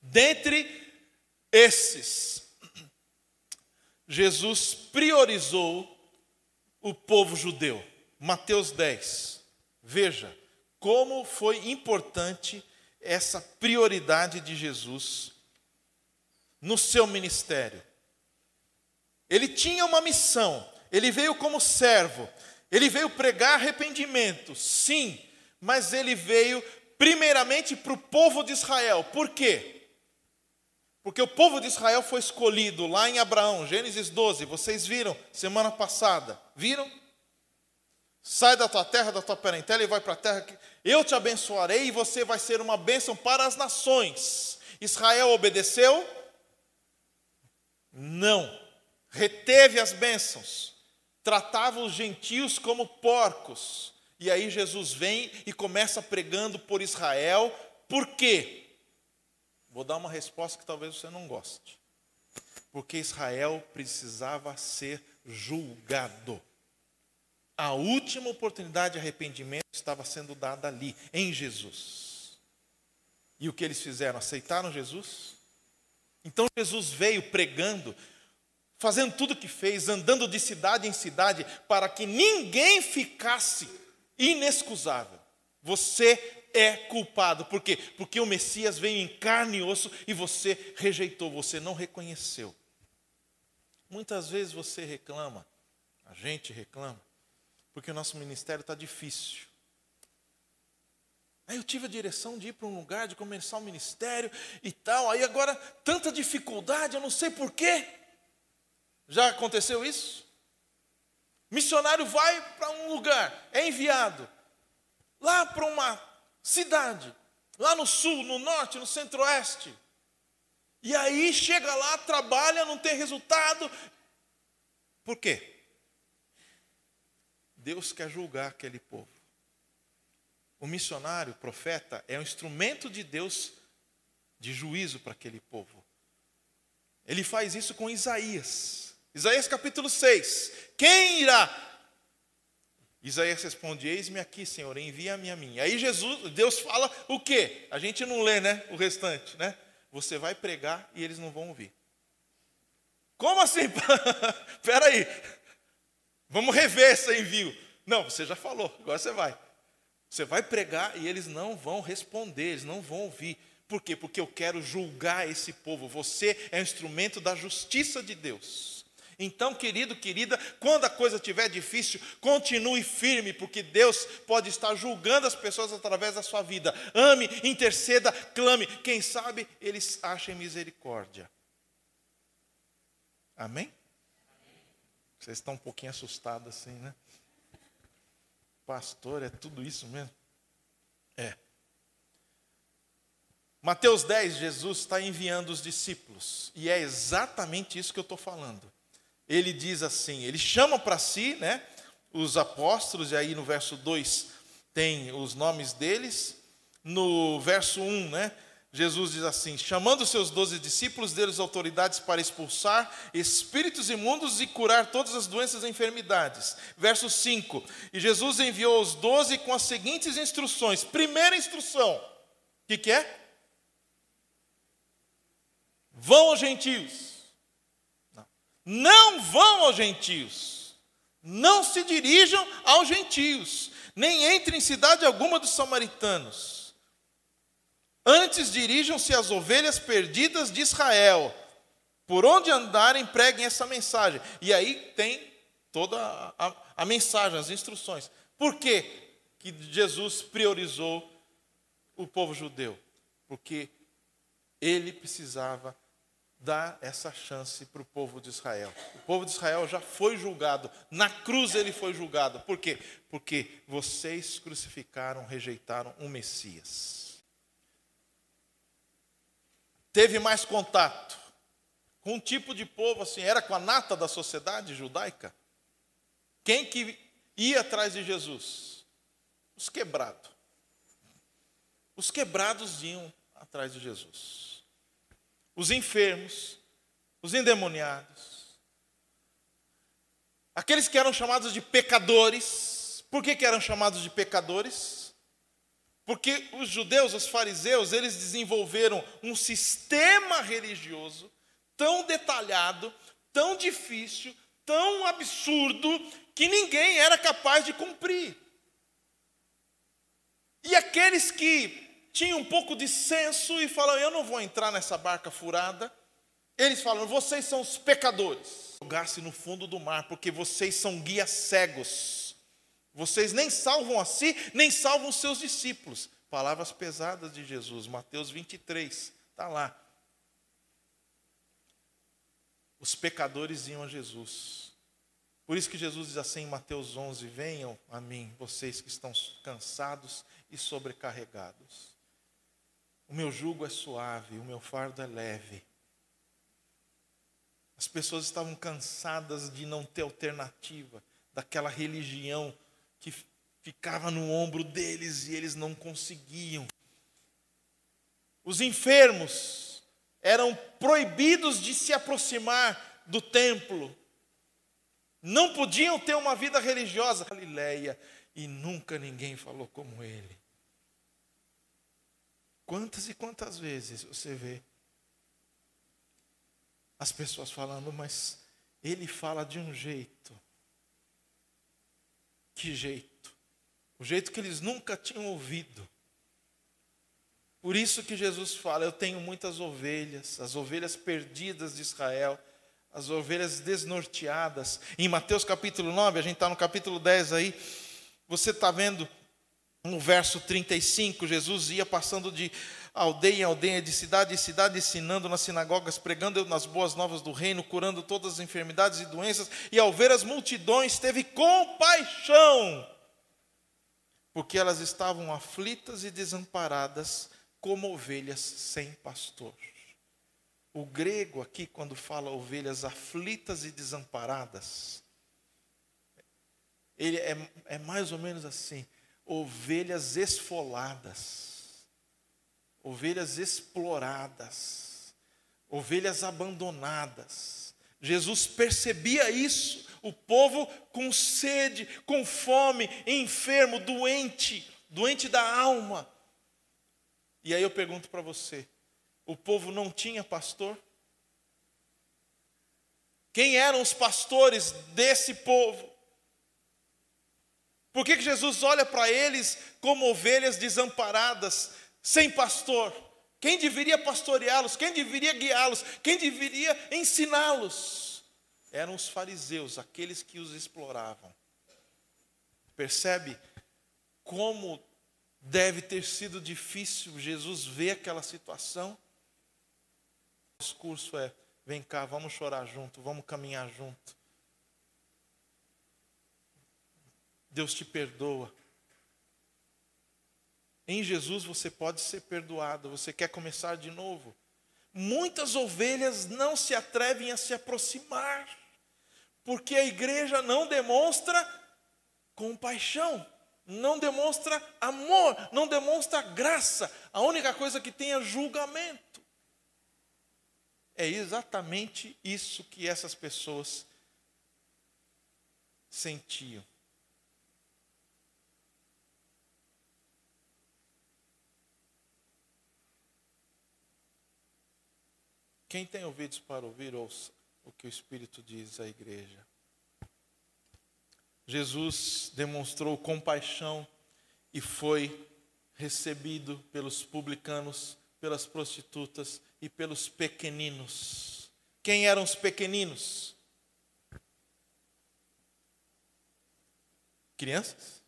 Dentre esses, Jesus priorizou o povo judeu. Mateus 10. Veja como foi importante essa prioridade de Jesus no seu ministério. Ele tinha uma missão, ele veio como servo, ele veio pregar arrependimento, sim, mas ele veio primeiramente para o povo de Israel. Por quê? Porque o povo de Israel foi escolhido lá em Abraão, Gênesis 12, vocês viram semana passada. Viram? Sai da tua terra, da tua parentela e vai para a terra que eu te abençoarei e você vai ser uma bênção para as nações. Israel obedeceu? Não. Reteve as bênçãos. Tratava os gentios como porcos. E aí Jesus vem e começa pregando por Israel. Por quê? Vou dar uma resposta que talvez você não goste. Porque Israel precisava ser julgado. A última oportunidade de arrependimento estava sendo dada ali, em Jesus. E o que eles fizeram? Aceitaram Jesus? Então Jesus veio pregando, fazendo tudo o que fez, andando de cidade em cidade, para que ninguém ficasse inexcusável. Você é culpado. Por quê? Porque o Messias veio em carne e osso e você rejeitou, você não reconheceu. Muitas vezes você reclama, a gente reclama, porque o nosso ministério está difícil. Aí eu tive a direção de ir para um lugar, de começar um ministério e tal. Aí agora, tanta dificuldade, eu não sei porquê. Já aconteceu isso? Missionário vai para um lugar, é enviado lá para uma cidade, lá no sul, no norte, no centro-oeste. E aí chega lá, trabalha, não tem resultado. Por quê? Deus quer julgar aquele povo. O missionário, o profeta, é um instrumento de Deus de juízo para aquele povo. Ele faz isso com Isaías. Isaías capítulo 6. Quem irá? Isaías responde: Eis-me aqui, Senhor, envia-me a mim. Aí Jesus, Deus fala o quê? A gente não lê, né? O restante, né? Você vai pregar e eles não vão ouvir. Como assim? Espera aí. Vamos rever esse envio. Não, você já falou, agora você vai. Você vai pregar e eles não vão responder, eles não vão ouvir. Por quê? Porque eu quero julgar esse povo. Você é um instrumento da justiça de Deus. Então, querido, querida, quando a coisa estiver difícil, continue firme, porque Deus pode estar julgando as pessoas através da sua vida. Ame, interceda, clame. Quem sabe eles achem misericórdia. Amém? Vocês estão um pouquinho assustados assim, né? Pastor, é tudo isso mesmo? É. Mateus 10, Jesus está enviando os discípulos, e é exatamente isso que eu estou falando ele diz assim: ele chama para si né, os apóstolos, e aí no verso 2 tem os nomes deles. No verso 1, né, Jesus diz assim: chamando seus doze discípulos, deles autoridades para expulsar espíritos imundos e curar todas as doenças e enfermidades. Verso 5: E Jesus enviou os doze com as seguintes instruções. Primeira instrução: o que, que é? Vão aos gentios não vão aos gentios, não se dirijam aos gentios, nem entrem em cidade alguma dos samaritanos. Antes dirijam-se às ovelhas perdidas de Israel. Por onde andarem, preguem essa mensagem. E aí tem toda a, a, a mensagem, as instruções. Por que, que Jesus priorizou o povo judeu? Porque ele precisava dá essa chance para o povo de Israel. O povo de Israel já foi julgado, na cruz ele foi julgado. Por quê? Porque vocês crucificaram, rejeitaram um Messias. Teve mais contato com um tipo de povo assim, era com a nata da sociedade judaica. Quem que ia atrás de Jesus? Os quebrados. Os quebrados iam atrás de Jesus os enfermos, os endemoniados, aqueles que eram chamados de pecadores. Por que, que eram chamados de pecadores? Porque os judeus, os fariseus, eles desenvolveram um sistema religioso tão detalhado, tão difícil, tão absurdo, que ninguém era capaz de cumprir. E aqueles que tinha um pouco de senso e falou: Eu não vou entrar nessa barca furada. Eles falam: Vocês são os pecadores. Jogar-se no fundo do mar, porque vocês são guias cegos. Vocês nem salvam a si, nem salvam os seus discípulos. Palavras pesadas de Jesus, Mateus 23, está lá. Os pecadores iam a Jesus. Por isso que Jesus diz assim em Mateus 11: Venham a mim, vocês que estão cansados e sobrecarregados. O meu jugo é suave, o meu fardo é leve. As pessoas estavam cansadas de não ter alternativa, daquela religião que ficava no ombro deles e eles não conseguiam. Os enfermos eram proibidos de se aproximar do templo. Não podiam ter uma vida religiosa. Galileia, e nunca ninguém falou como ele. Quantas e quantas vezes você vê as pessoas falando, mas ele fala de um jeito. Que jeito? O jeito que eles nunca tinham ouvido. Por isso que Jesus fala: Eu tenho muitas ovelhas, as ovelhas perdidas de Israel, as ovelhas desnorteadas. Em Mateus capítulo 9, a gente está no capítulo 10 aí, você está vendo no verso 35, Jesus ia passando de aldeia em aldeia, de cidade em cidade, ensinando nas sinagogas, pregando nas boas novas do reino, curando todas as enfermidades e doenças, e ao ver as multidões, teve compaixão, porque elas estavam aflitas e desamparadas, como ovelhas sem pastor. O grego aqui, quando fala ovelhas aflitas e desamparadas, ele é, é mais ou menos assim ovelhas esfoladas, ovelhas exploradas, ovelhas abandonadas. Jesus percebia isso, o povo com sede, com fome, enfermo, doente, doente da alma. E aí eu pergunto para você: o povo não tinha pastor? Quem eram os pastores desse povo? Por que, que Jesus olha para eles como ovelhas desamparadas, sem pastor? Quem deveria pastoreá-los? Quem deveria guiá-los? Quem deveria ensiná-los? Eram os fariseus, aqueles que os exploravam. Percebe como deve ter sido difícil Jesus ver aquela situação? O discurso é: vem cá, vamos chorar junto, vamos caminhar junto. Deus te perdoa. Em Jesus você pode ser perdoado. Você quer começar de novo? Muitas ovelhas não se atrevem a se aproximar, porque a igreja não demonstra compaixão, não demonstra amor, não demonstra graça. A única coisa que tem é julgamento. É exatamente isso que essas pessoas sentiam. Quem tem ouvidos para ouvir, ouça o que o Espírito diz à igreja. Jesus demonstrou compaixão e foi recebido pelos publicanos, pelas prostitutas e pelos pequeninos. Quem eram os pequeninos? Crianças?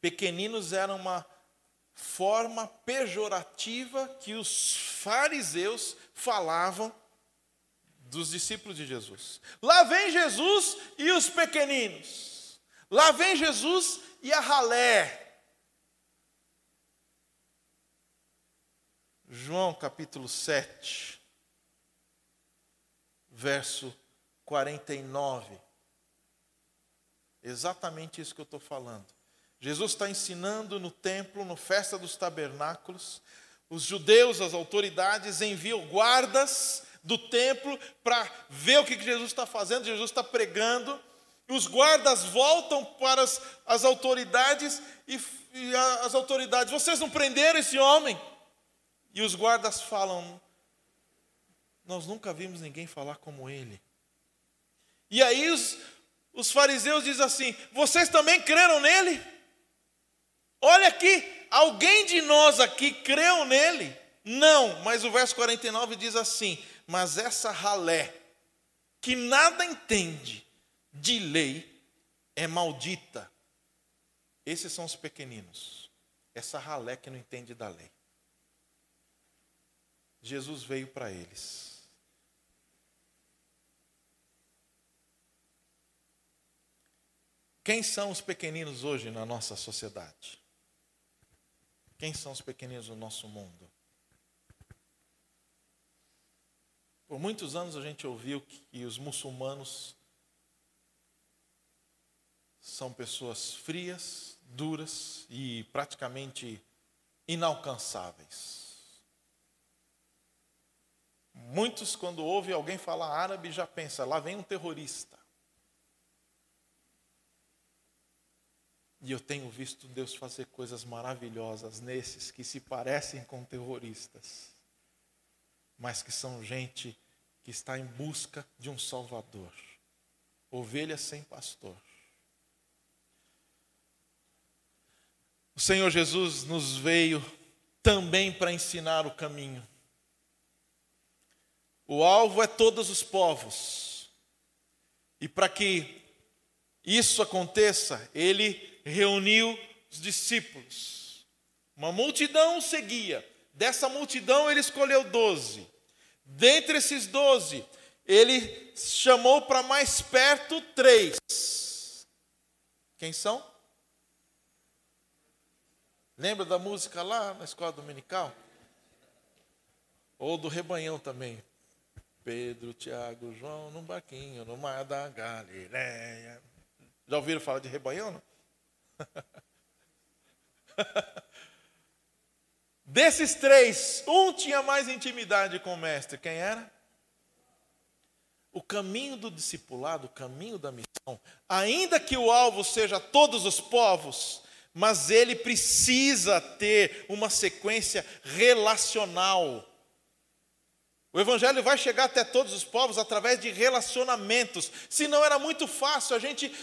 Pequeninos eram uma forma pejorativa que os fariseus falavam dos discípulos de Jesus. Lá vem Jesus e os pequeninos. Lá vem Jesus e a ralé. João capítulo 7, verso 49. Exatamente isso que eu estou falando. Jesus está ensinando no templo, no festa dos tabernáculos. Os judeus, as autoridades, enviam guardas do templo para ver o que Jesus está fazendo. Jesus está pregando. Os guardas voltam para as, as autoridades e, e a, as autoridades, vocês não prenderam esse homem? E os guardas falam: Nós nunca vimos ninguém falar como ele. E aí os, os fariseus dizem assim: Vocês também creram nele? Olha aqui, alguém de nós aqui creu nele? Não, mas o verso 49 diz assim: Mas essa ralé, que nada entende de lei, é maldita. Esses são os pequeninos, essa ralé que não entende da lei. Jesus veio para eles. Quem são os pequeninos hoje na nossa sociedade? Quem são os pequeninos do nosso mundo? Por muitos anos a gente ouviu que os muçulmanos são pessoas frias, duras e praticamente inalcançáveis. Muitos, quando ouvem alguém falar árabe, já pensam, lá vem um terrorista. E eu tenho visto Deus fazer coisas maravilhosas nesses que se parecem com terroristas, mas que são gente que está em busca de um Salvador. Ovelhas sem pastor. O Senhor Jesus nos veio também para ensinar o caminho. O alvo é todos os povos. E para que isso aconteça, ele reuniu os discípulos. Uma multidão seguia. Dessa multidão ele escolheu doze. Dentre esses doze, ele chamou para mais perto três. Quem são? Lembra da música lá na escola dominical? Ou do rebanhão também. Pedro, Tiago, João, num barquinho, no mar da Galileia. Já ouviram falar de rebanhão? Não? Desses três, um tinha mais intimidade com o mestre. Quem era? O caminho do discipulado, o caminho da missão, ainda que o alvo seja todos os povos, mas ele precisa ter uma sequência relacional. O Evangelho vai chegar até todos os povos através de relacionamentos. Senão era muito fácil, a gente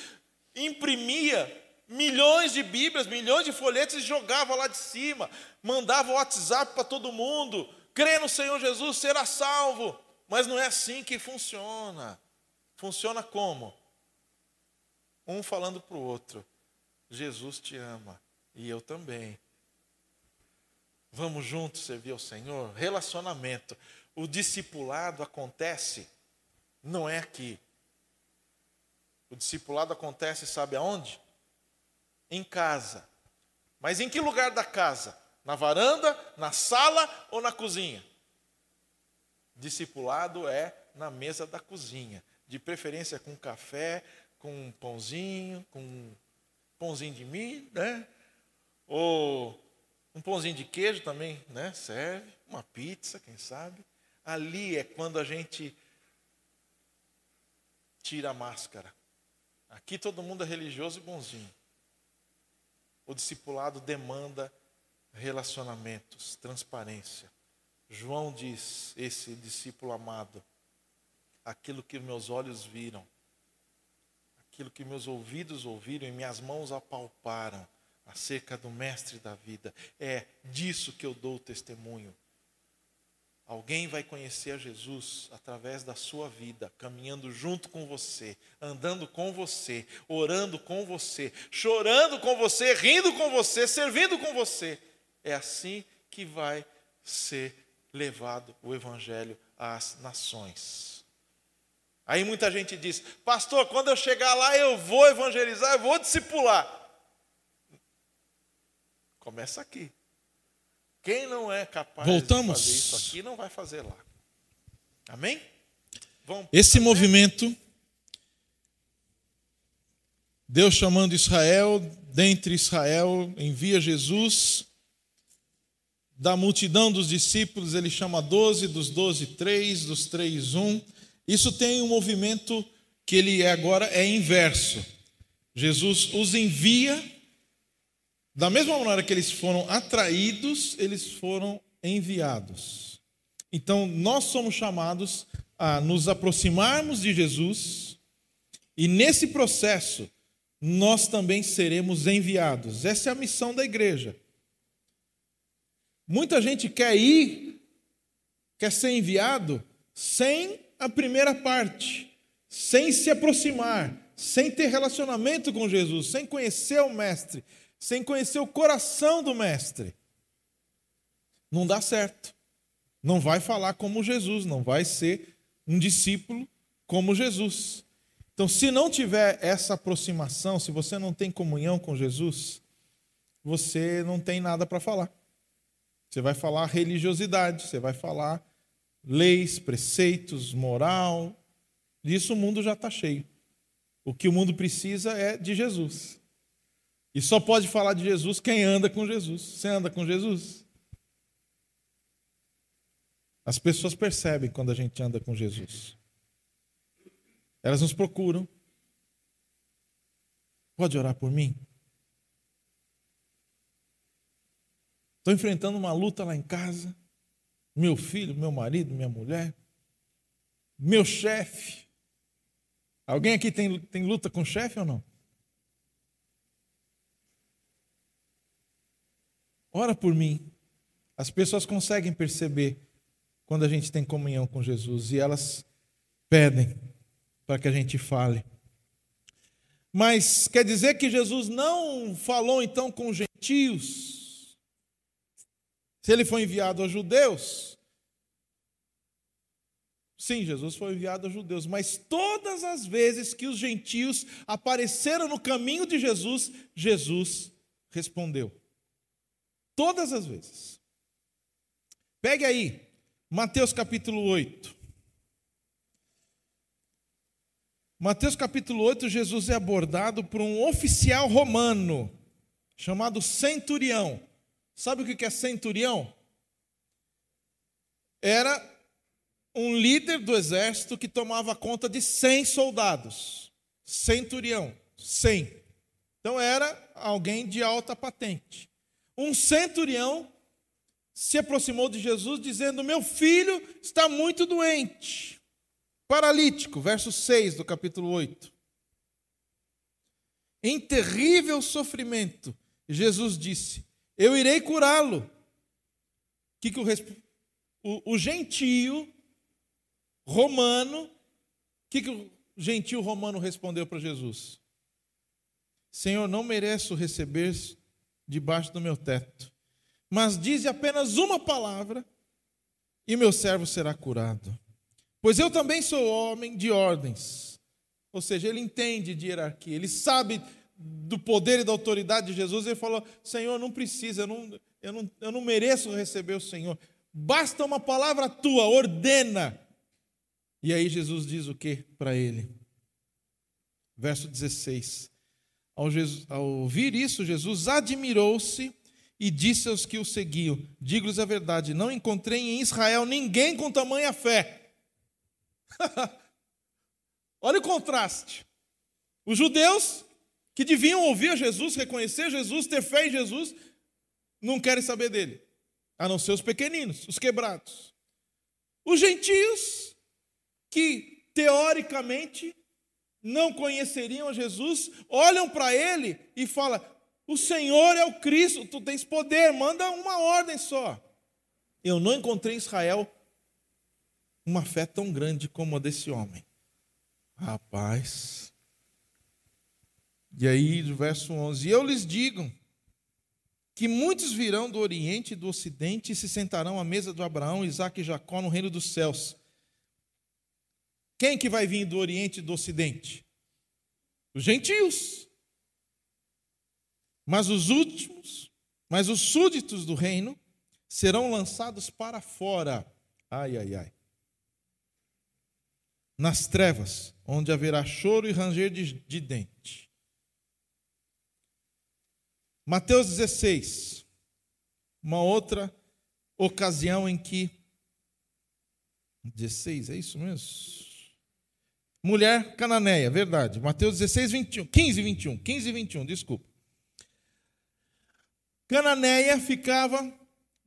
imprimia milhões de Bíblias, milhões de folhetos e jogava lá de cima, mandava WhatsApp para todo mundo. Crê no Senhor Jesus, será salvo. Mas não é assim que funciona. Funciona como? Um falando para o outro: Jesus te ama e eu também. Vamos juntos servir ao Senhor? Relacionamento. O discipulado acontece, não é aqui. O discipulado acontece, sabe aonde? Em casa. Mas em que lugar da casa? Na varanda, na sala ou na cozinha? Discipulado é na mesa da cozinha, de preferência com café, com pãozinho, com pãozinho de milho, né? Ou um pãozinho de queijo também, né? Serve, uma pizza, quem sabe. Ali é quando a gente tira a máscara. Aqui todo mundo é religioso e bonzinho. O discipulado demanda relacionamentos, transparência. João diz, esse discípulo amado, aquilo que meus olhos viram, aquilo que meus ouvidos ouviram e minhas mãos apalparam acerca do mestre da vida, é disso que eu dou testemunho. Alguém vai conhecer a Jesus através da sua vida, caminhando junto com você, andando com você, orando com você, chorando com você, rindo com você, servindo com você. É assim que vai ser levado o Evangelho às nações. Aí muita gente diz, pastor, quando eu chegar lá eu vou evangelizar, eu vou discipular. Começa aqui. Quem não é capaz Voltamos. de fazer isso aqui não vai fazer lá. Amém? Vamos Esse movimento, Deus chamando Israel, dentre Israel, envia Jesus. Da multidão dos discípulos, ele chama doze, dos doze, três, dos três, um. Isso tem um movimento que ele é agora é inverso. Jesus os envia da mesma maneira que eles foram atraídos, eles foram enviados. Então, nós somos chamados a nos aproximarmos de Jesus, e nesse processo, nós também seremos enviados. Essa é a missão da igreja. Muita gente quer ir, quer ser enviado, sem a primeira parte, sem se aproximar, sem ter relacionamento com Jesus, sem conhecer o Mestre sem conhecer o coração do Mestre. Não dá certo. Não vai falar como Jesus, não vai ser um discípulo como Jesus. Então, se não tiver essa aproximação, se você não tem comunhão com Jesus, você não tem nada para falar. Você vai falar religiosidade, você vai falar leis, preceitos, moral. Disso o mundo já está cheio. O que o mundo precisa é de Jesus. E só pode falar de Jesus quem anda com Jesus. Você anda com Jesus? As pessoas percebem quando a gente anda com Jesus. Elas nos procuram. Pode orar por mim? Estou enfrentando uma luta lá em casa. Meu filho, meu marido, minha mulher, meu chefe. Alguém aqui tem, tem luta com chefe ou não? Ora por mim. As pessoas conseguem perceber quando a gente tem comunhão com Jesus e elas pedem para que a gente fale. Mas quer dizer que Jesus não falou então com os gentios? Se ele foi enviado aos judeus? Sim, Jesus foi enviado aos judeus, mas todas as vezes que os gentios apareceram no caminho de Jesus, Jesus respondeu. Todas as vezes. Pegue aí, Mateus capítulo 8. Mateus capítulo 8, Jesus é abordado por um oficial romano chamado centurião. Sabe o que é centurião? Era um líder do exército que tomava conta de 100 soldados. Centurião, 100. Então era alguém de alta patente. Um centurião se aproximou de Jesus dizendo: Meu filho está muito doente, paralítico. Verso 6 do capítulo 8. Em terrível sofrimento, Jesus disse: Eu irei curá-lo. Que que o, o, o gentio romano, que, que o gentio romano respondeu para Jesus? Senhor, não mereço receber debaixo do meu teto, mas dize apenas uma palavra e meu servo será curado. Pois eu também sou homem de ordens. Ou seja, ele entende de hierarquia, ele sabe do poder e da autoridade de Jesus. Ele falou: Senhor, não precisa, eu não, eu não, eu não mereço receber o Senhor. Basta uma palavra tua, ordena. E aí Jesus diz o que para ele? Verso 16: ao, Jesus, ao ouvir isso, Jesus admirou-se e disse aos que o seguiam: Digo-lhes a verdade, não encontrei em Israel ninguém com tamanha fé. Olha o contraste. Os judeus, que deviam ouvir Jesus, reconhecer Jesus, ter fé em Jesus, não querem saber dele, a não ser os pequeninos, os quebrados. Os gentios, que teoricamente não conheceriam Jesus, olham para ele e falam: O Senhor é o Cristo, tu tens poder, manda uma ordem só. Eu não encontrei em Israel uma fé tão grande como a desse homem. Rapaz. E aí, do verso 11: E eu lhes digo que muitos virão do Oriente e do Ocidente e se sentarão à mesa de Abraão, Isaac e Jacó no reino dos céus. Quem que vai vir do Oriente e do Ocidente? Os gentios. Mas os últimos, mas os súditos do reino serão lançados para fora. Ai, ai, ai. Nas trevas, onde haverá choro e ranger de, de dente. Mateus 16, uma outra ocasião em que 16, é isso mesmo? Mulher cananeia, verdade. Mateus 16, 21, 15, 21, 15 e 21, desculpa. Cananeia ficava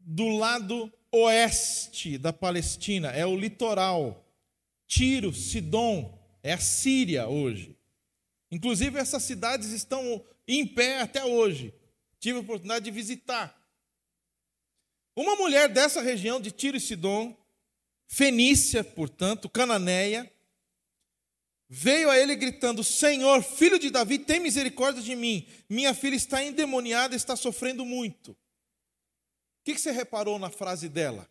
do lado oeste da Palestina, é o litoral. Tiro, Sidom, é a Síria hoje. Inclusive, essas cidades estão em pé até hoje. Tive a oportunidade de visitar. Uma mulher dessa região de Tiro e Sidom, fenícia, portanto, cananeia, veio a ele gritando: Senhor, filho de Davi, tem misericórdia de mim. Minha filha está endemoniada, está sofrendo muito. O que você reparou na frase dela?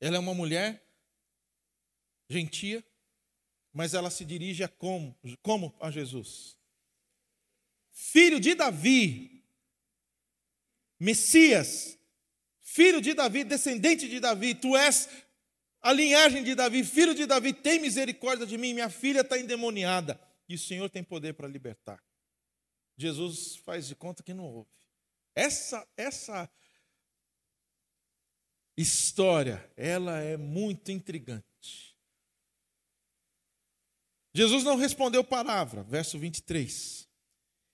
Ela é uma mulher gentia, mas ela se dirige a como, como a Jesus? Filho de Davi, Messias, filho de Davi, descendente de Davi, tu és a linhagem de Davi, filho de Davi, tem misericórdia de mim, minha filha está endemoniada. E o Senhor tem poder para libertar. Jesus faz de conta que não houve. Essa, essa história, ela é muito intrigante. Jesus não respondeu palavra, verso 23.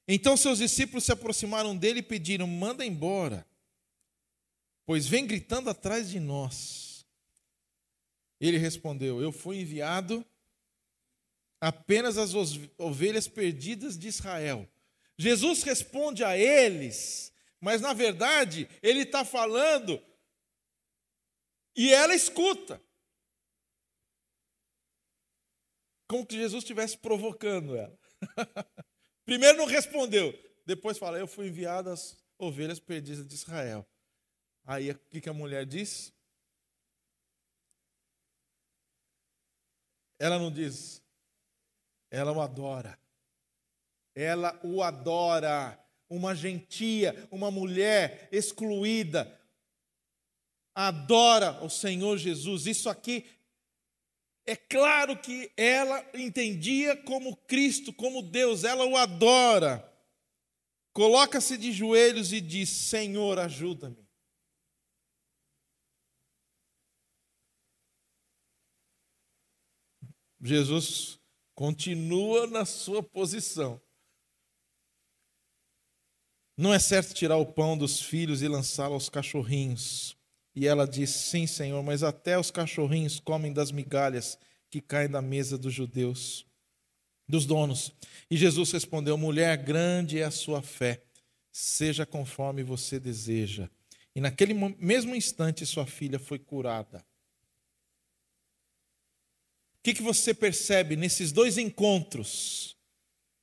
Então seus discípulos se aproximaram dele e pediram: manda embora, pois vem gritando atrás de nós. Ele respondeu: Eu fui enviado apenas às ovelhas perdidas de Israel. Jesus responde a eles mas na verdade ele está falando e ela escuta. Como que Jesus estivesse provocando ela. Primeiro não respondeu, depois fala: Eu fui enviado às ovelhas perdidas de Israel. Aí o que a mulher diz? Ela não diz, ela o adora. Ela o adora. Uma gentia, uma mulher excluída, adora o Senhor Jesus. Isso aqui é claro que ela entendia como Cristo, como Deus, ela o adora. Coloca-se de joelhos e diz: Senhor, ajuda-me. Jesus continua na sua posição. Não é certo tirar o pão dos filhos e lançá-lo aos cachorrinhos. E ela diz: Sim, Senhor, mas até os cachorrinhos comem das migalhas que caem da mesa dos judeus, dos donos. E Jesus respondeu: Mulher, grande é a sua fé, seja conforme você deseja. E naquele mesmo instante sua filha foi curada. O que, que você percebe nesses dois encontros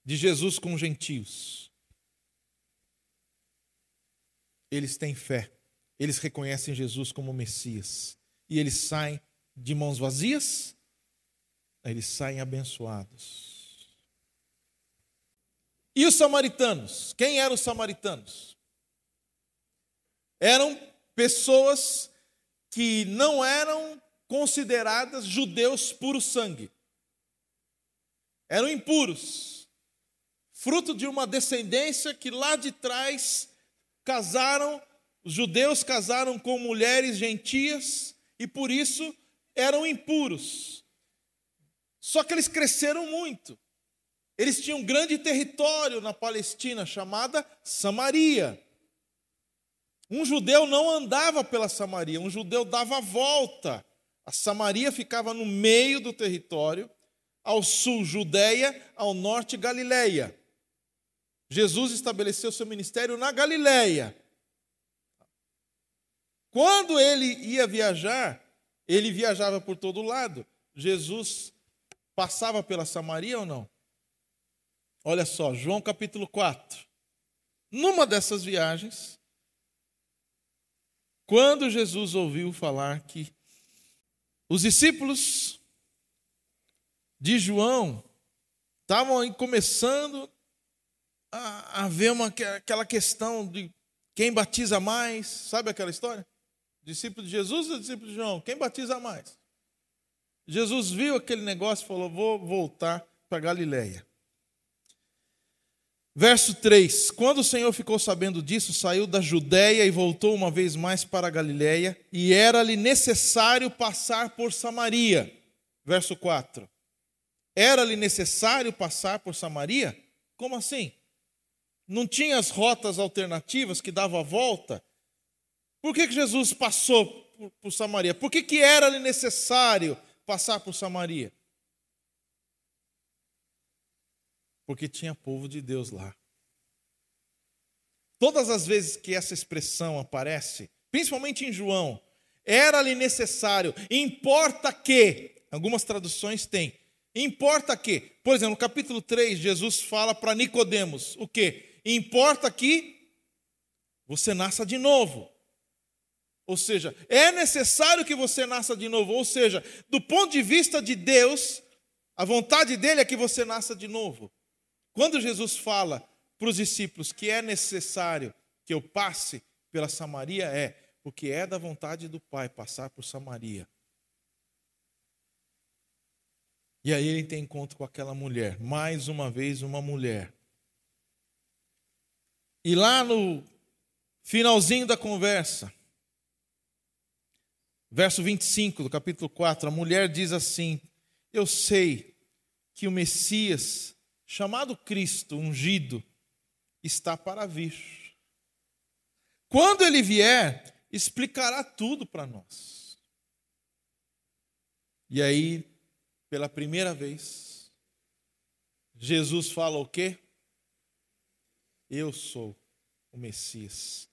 de Jesus com os gentios? Eles têm fé, eles reconhecem Jesus como Messias e eles saem de mãos vazias, eles saem abençoados. E os samaritanos? Quem eram os samaritanos? Eram pessoas que não eram consideradas judeus puro sangue. Eram impuros, fruto de uma descendência que lá de trás casaram, os judeus casaram com mulheres gentias e por isso eram impuros. Só que eles cresceram muito. Eles tinham um grande território na Palestina chamada Samaria. Um judeu não andava pela Samaria, um judeu dava a volta a Samaria ficava no meio do território, ao sul Judéia, ao norte Galiléia. Jesus estabeleceu seu ministério na Galiléia. Quando ele ia viajar, ele viajava por todo lado. Jesus passava pela Samaria ou não? Olha só, João capítulo 4. Numa dessas viagens, quando Jesus ouviu falar que os discípulos de João estavam começando a, a ver uma, aquela questão de quem batiza mais, sabe aquela história? Discípulo de Jesus ou discípulo de João? Quem batiza mais? Jesus viu aquele negócio e falou: Vou voltar para Galiléia. Verso 3: Quando o Senhor ficou sabendo disso, saiu da Judéia e voltou uma vez mais para a Galiléia, e era-lhe necessário passar por Samaria. Verso 4: Era-lhe necessário passar por Samaria? Como assim? Não tinha as rotas alternativas que davam a volta? Por que, que Jesus passou por, por Samaria? Por que, que era-lhe necessário passar por Samaria? Porque tinha povo de Deus lá. Todas as vezes que essa expressão aparece, principalmente em João, era-lhe necessário, importa que, algumas traduções têm, importa que, por exemplo, no capítulo 3, Jesus fala para Nicodemos, o que? Importa que você nasça de novo. Ou seja, é necessário que você nasça de novo. Ou seja, do ponto de vista de Deus, a vontade dele é que você nasça de novo. Quando Jesus fala para os discípulos que é necessário que eu passe pela Samaria, é porque é da vontade do Pai passar por Samaria. E aí ele tem encontro com aquela mulher, mais uma vez uma mulher. E lá no finalzinho da conversa, verso 25 do capítulo 4, a mulher diz assim: Eu sei que o Messias chamado Cristo, ungido, está para vir. Quando ele vier, explicará tudo para nós. E aí, pela primeira vez, Jesus fala o quê? Eu sou o Messias.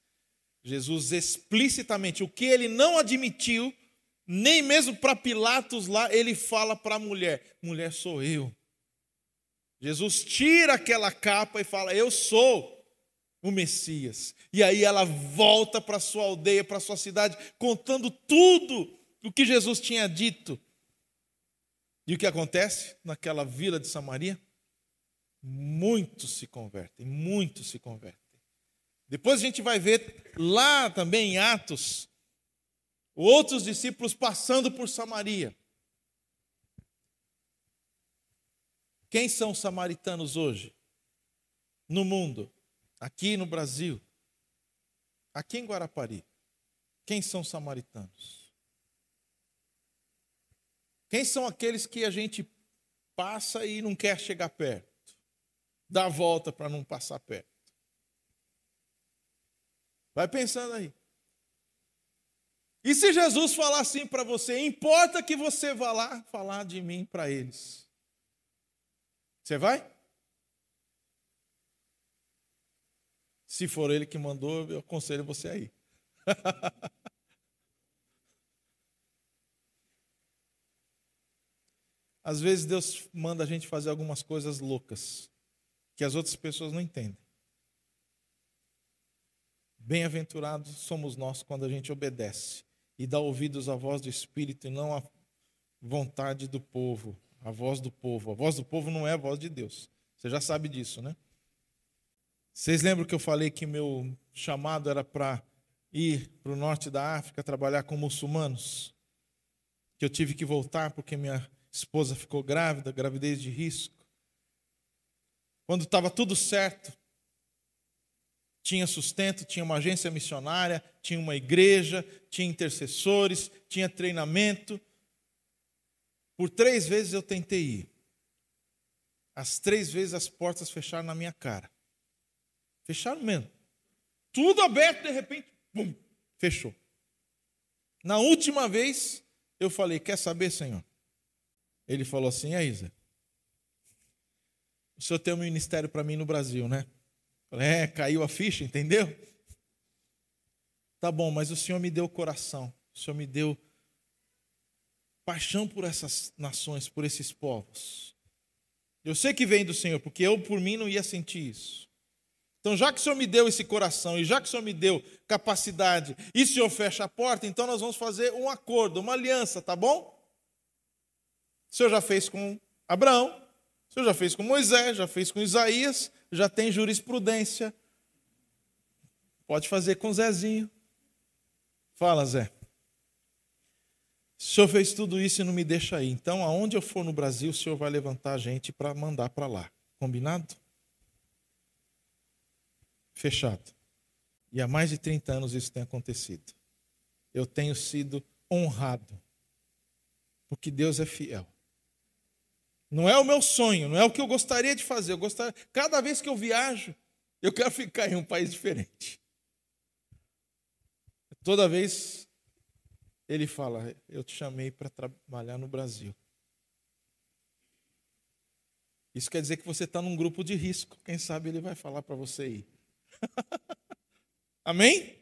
Jesus explicitamente, o que ele não admitiu, nem mesmo para Pilatos lá, ele fala para a mulher: mulher sou eu. Jesus tira aquela capa e fala: Eu sou o Messias. E aí ela volta para sua aldeia, para sua cidade, contando tudo o que Jesus tinha dito. E o que acontece naquela vila de Samaria? Muitos se convertem, muitos se convertem. Depois a gente vai ver lá também em Atos, outros discípulos passando por Samaria. Quem são os samaritanos hoje? No mundo, aqui no Brasil, aqui em Guarapari. Quem são os samaritanos? Quem são aqueles que a gente passa e não quer chegar perto? Dá a volta para não passar perto. Vai pensando aí. E se Jesus falar assim para você, importa que você vá lá falar de mim para eles. Você vai? Se for ele que mandou, eu aconselho você aí. Às vezes Deus manda a gente fazer algumas coisas loucas que as outras pessoas não entendem. Bem-aventurados somos nós quando a gente obedece e dá ouvidos à voz do Espírito e não à vontade do povo, a voz do povo. A voz do povo não é a voz de Deus. Você já sabe disso, né? Vocês lembram que eu falei que meu chamado era para ir para o norte da África trabalhar com muçulmanos? Que eu tive que voltar porque minha esposa ficou grávida, gravidez de risco. Quando estava tudo certo, tinha sustento, tinha uma agência missionária, tinha uma igreja, tinha intercessores, tinha treinamento. Por três vezes eu tentei ir. As três vezes as portas fecharam na minha cara. Fecharam mesmo. Tudo aberto, de repente, pum, fechou. Na última vez, eu falei: Quer saber, Senhor? Ele falou assim: É, Isa, o senhor tem um ministério para mim no Brasil, né? É, caiu a ficha, entendeu? Tá bom, mas o Senhor me deu coração, o Senhor me deu paixão por essas nações, por esses povos. Eu sei que vem do Senhor, porque eu por mim não ia sentir isso. Então, já que o Senhor me deu esse coração e já que o Senhor me deu capacidade e o Senhor fecha a porta, então nós vamos fazer um acordo, uma aliança, tá bom? O Senhor já fez com Abraão, o Senhor já fez com Moisés, já fez com Isaías, já tem jurisprudência. Pode fazer com Zezinho. Fala, Zé. O senhor fez tudo isso e não me deixa aí. Então, aonde eu for no Brasil, o senhor vai levantar a gente para mandar para lá. Combinado? Fechado. E há mais de 30 anos isso tem acontecido. Eu tenho sido honrado. Porque Deus é fiel. Não é o meu sonho, não é o que eu gostaria de fazer. Eu gostaria, cada vez que eu viajo, eu quero ficar em um país diferente. Toda vez ele fala: Eu te chamei para trabalhar no Brasil. Isso quer dizer que você está num grupo de risco. Quem sabe ele vai falar para você ir. Amém?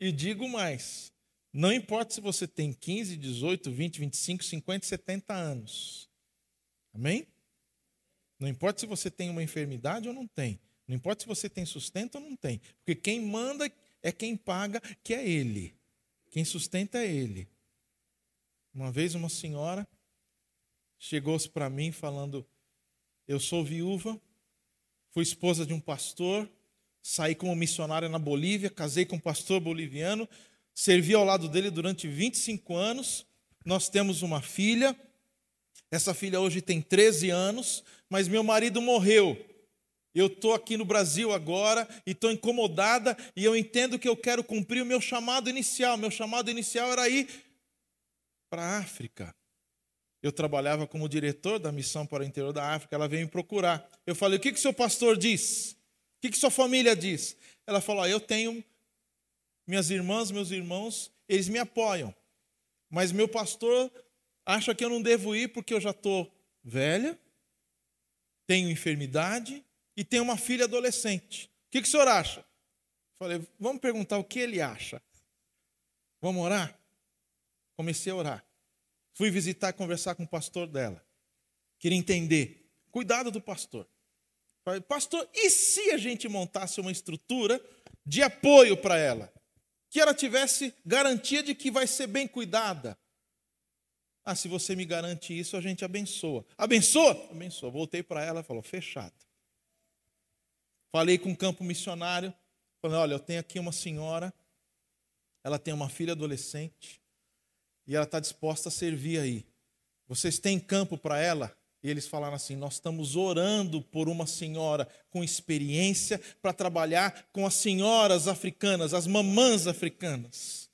E digo mais: não importa se você tem 15, 18, 20, 25, 50, 70 anos. Amém? Não importa se você tem uma enfermidade ou não tem. Não importa se você tem sustento ou não tem. Porque quem manda é quem paga, que é Ele. Quem sustenta é Ele. Uma vez uma senhora chegou-se para mim falando: Eu sou viúva, fui esposa de um pastor, saí como missionária na Bolívia, casei com um pastor boliviano, servi ao lado dele durante 25 anos. Nós temos uma filha. Essa filha hoje tem 13 anos, mas meu marido morreu. Eu estou aqui no Brasil agora e estou incomodada e eu entendo que eu quero cumprir o meu chamado inicial. Meu chamado inicial era ir para a África. Eu trabalhava como diretor da missão para o interior da África. Ela veio me procurar. Eu falei: O que, que seu pastor diz? O que, que sua família diz? Ela falou: Eu tenho minhas irmãs, meus irmãos, eles me apoiam. Mas meu pastor acha que eu não devo ir porque eu já estou velha, tenho enfermidade e tenho uma filha adolescente. O que, que o senhor acha? Falei, vamos perguntar o que ele acha. Vamos orar? Comecei a orar. Fui visitar e conversar com o pastor dela. Queria entender. Cuidado do pastor. Falei, pastor, e se a gente montasse uma estrutura de apoio para ela? Que ela tivesse garantia de que vai ser bem cuidada. Ah, se você me garante isso, a gente abençoa. Abençoa? Abençoa. Voltei para ela e falou: fechado. Falei com o campo missionário. Falei: olha, eu tenho aqui uma senhora, ela tem uma filha adolescente e ela está disposta a servir aí. Vocês têm campo para ela? E eles falaram assim: Nós estamos orando por uma senhora com experiência para trabalhar com as senhoras africanas, as mamãs africanas.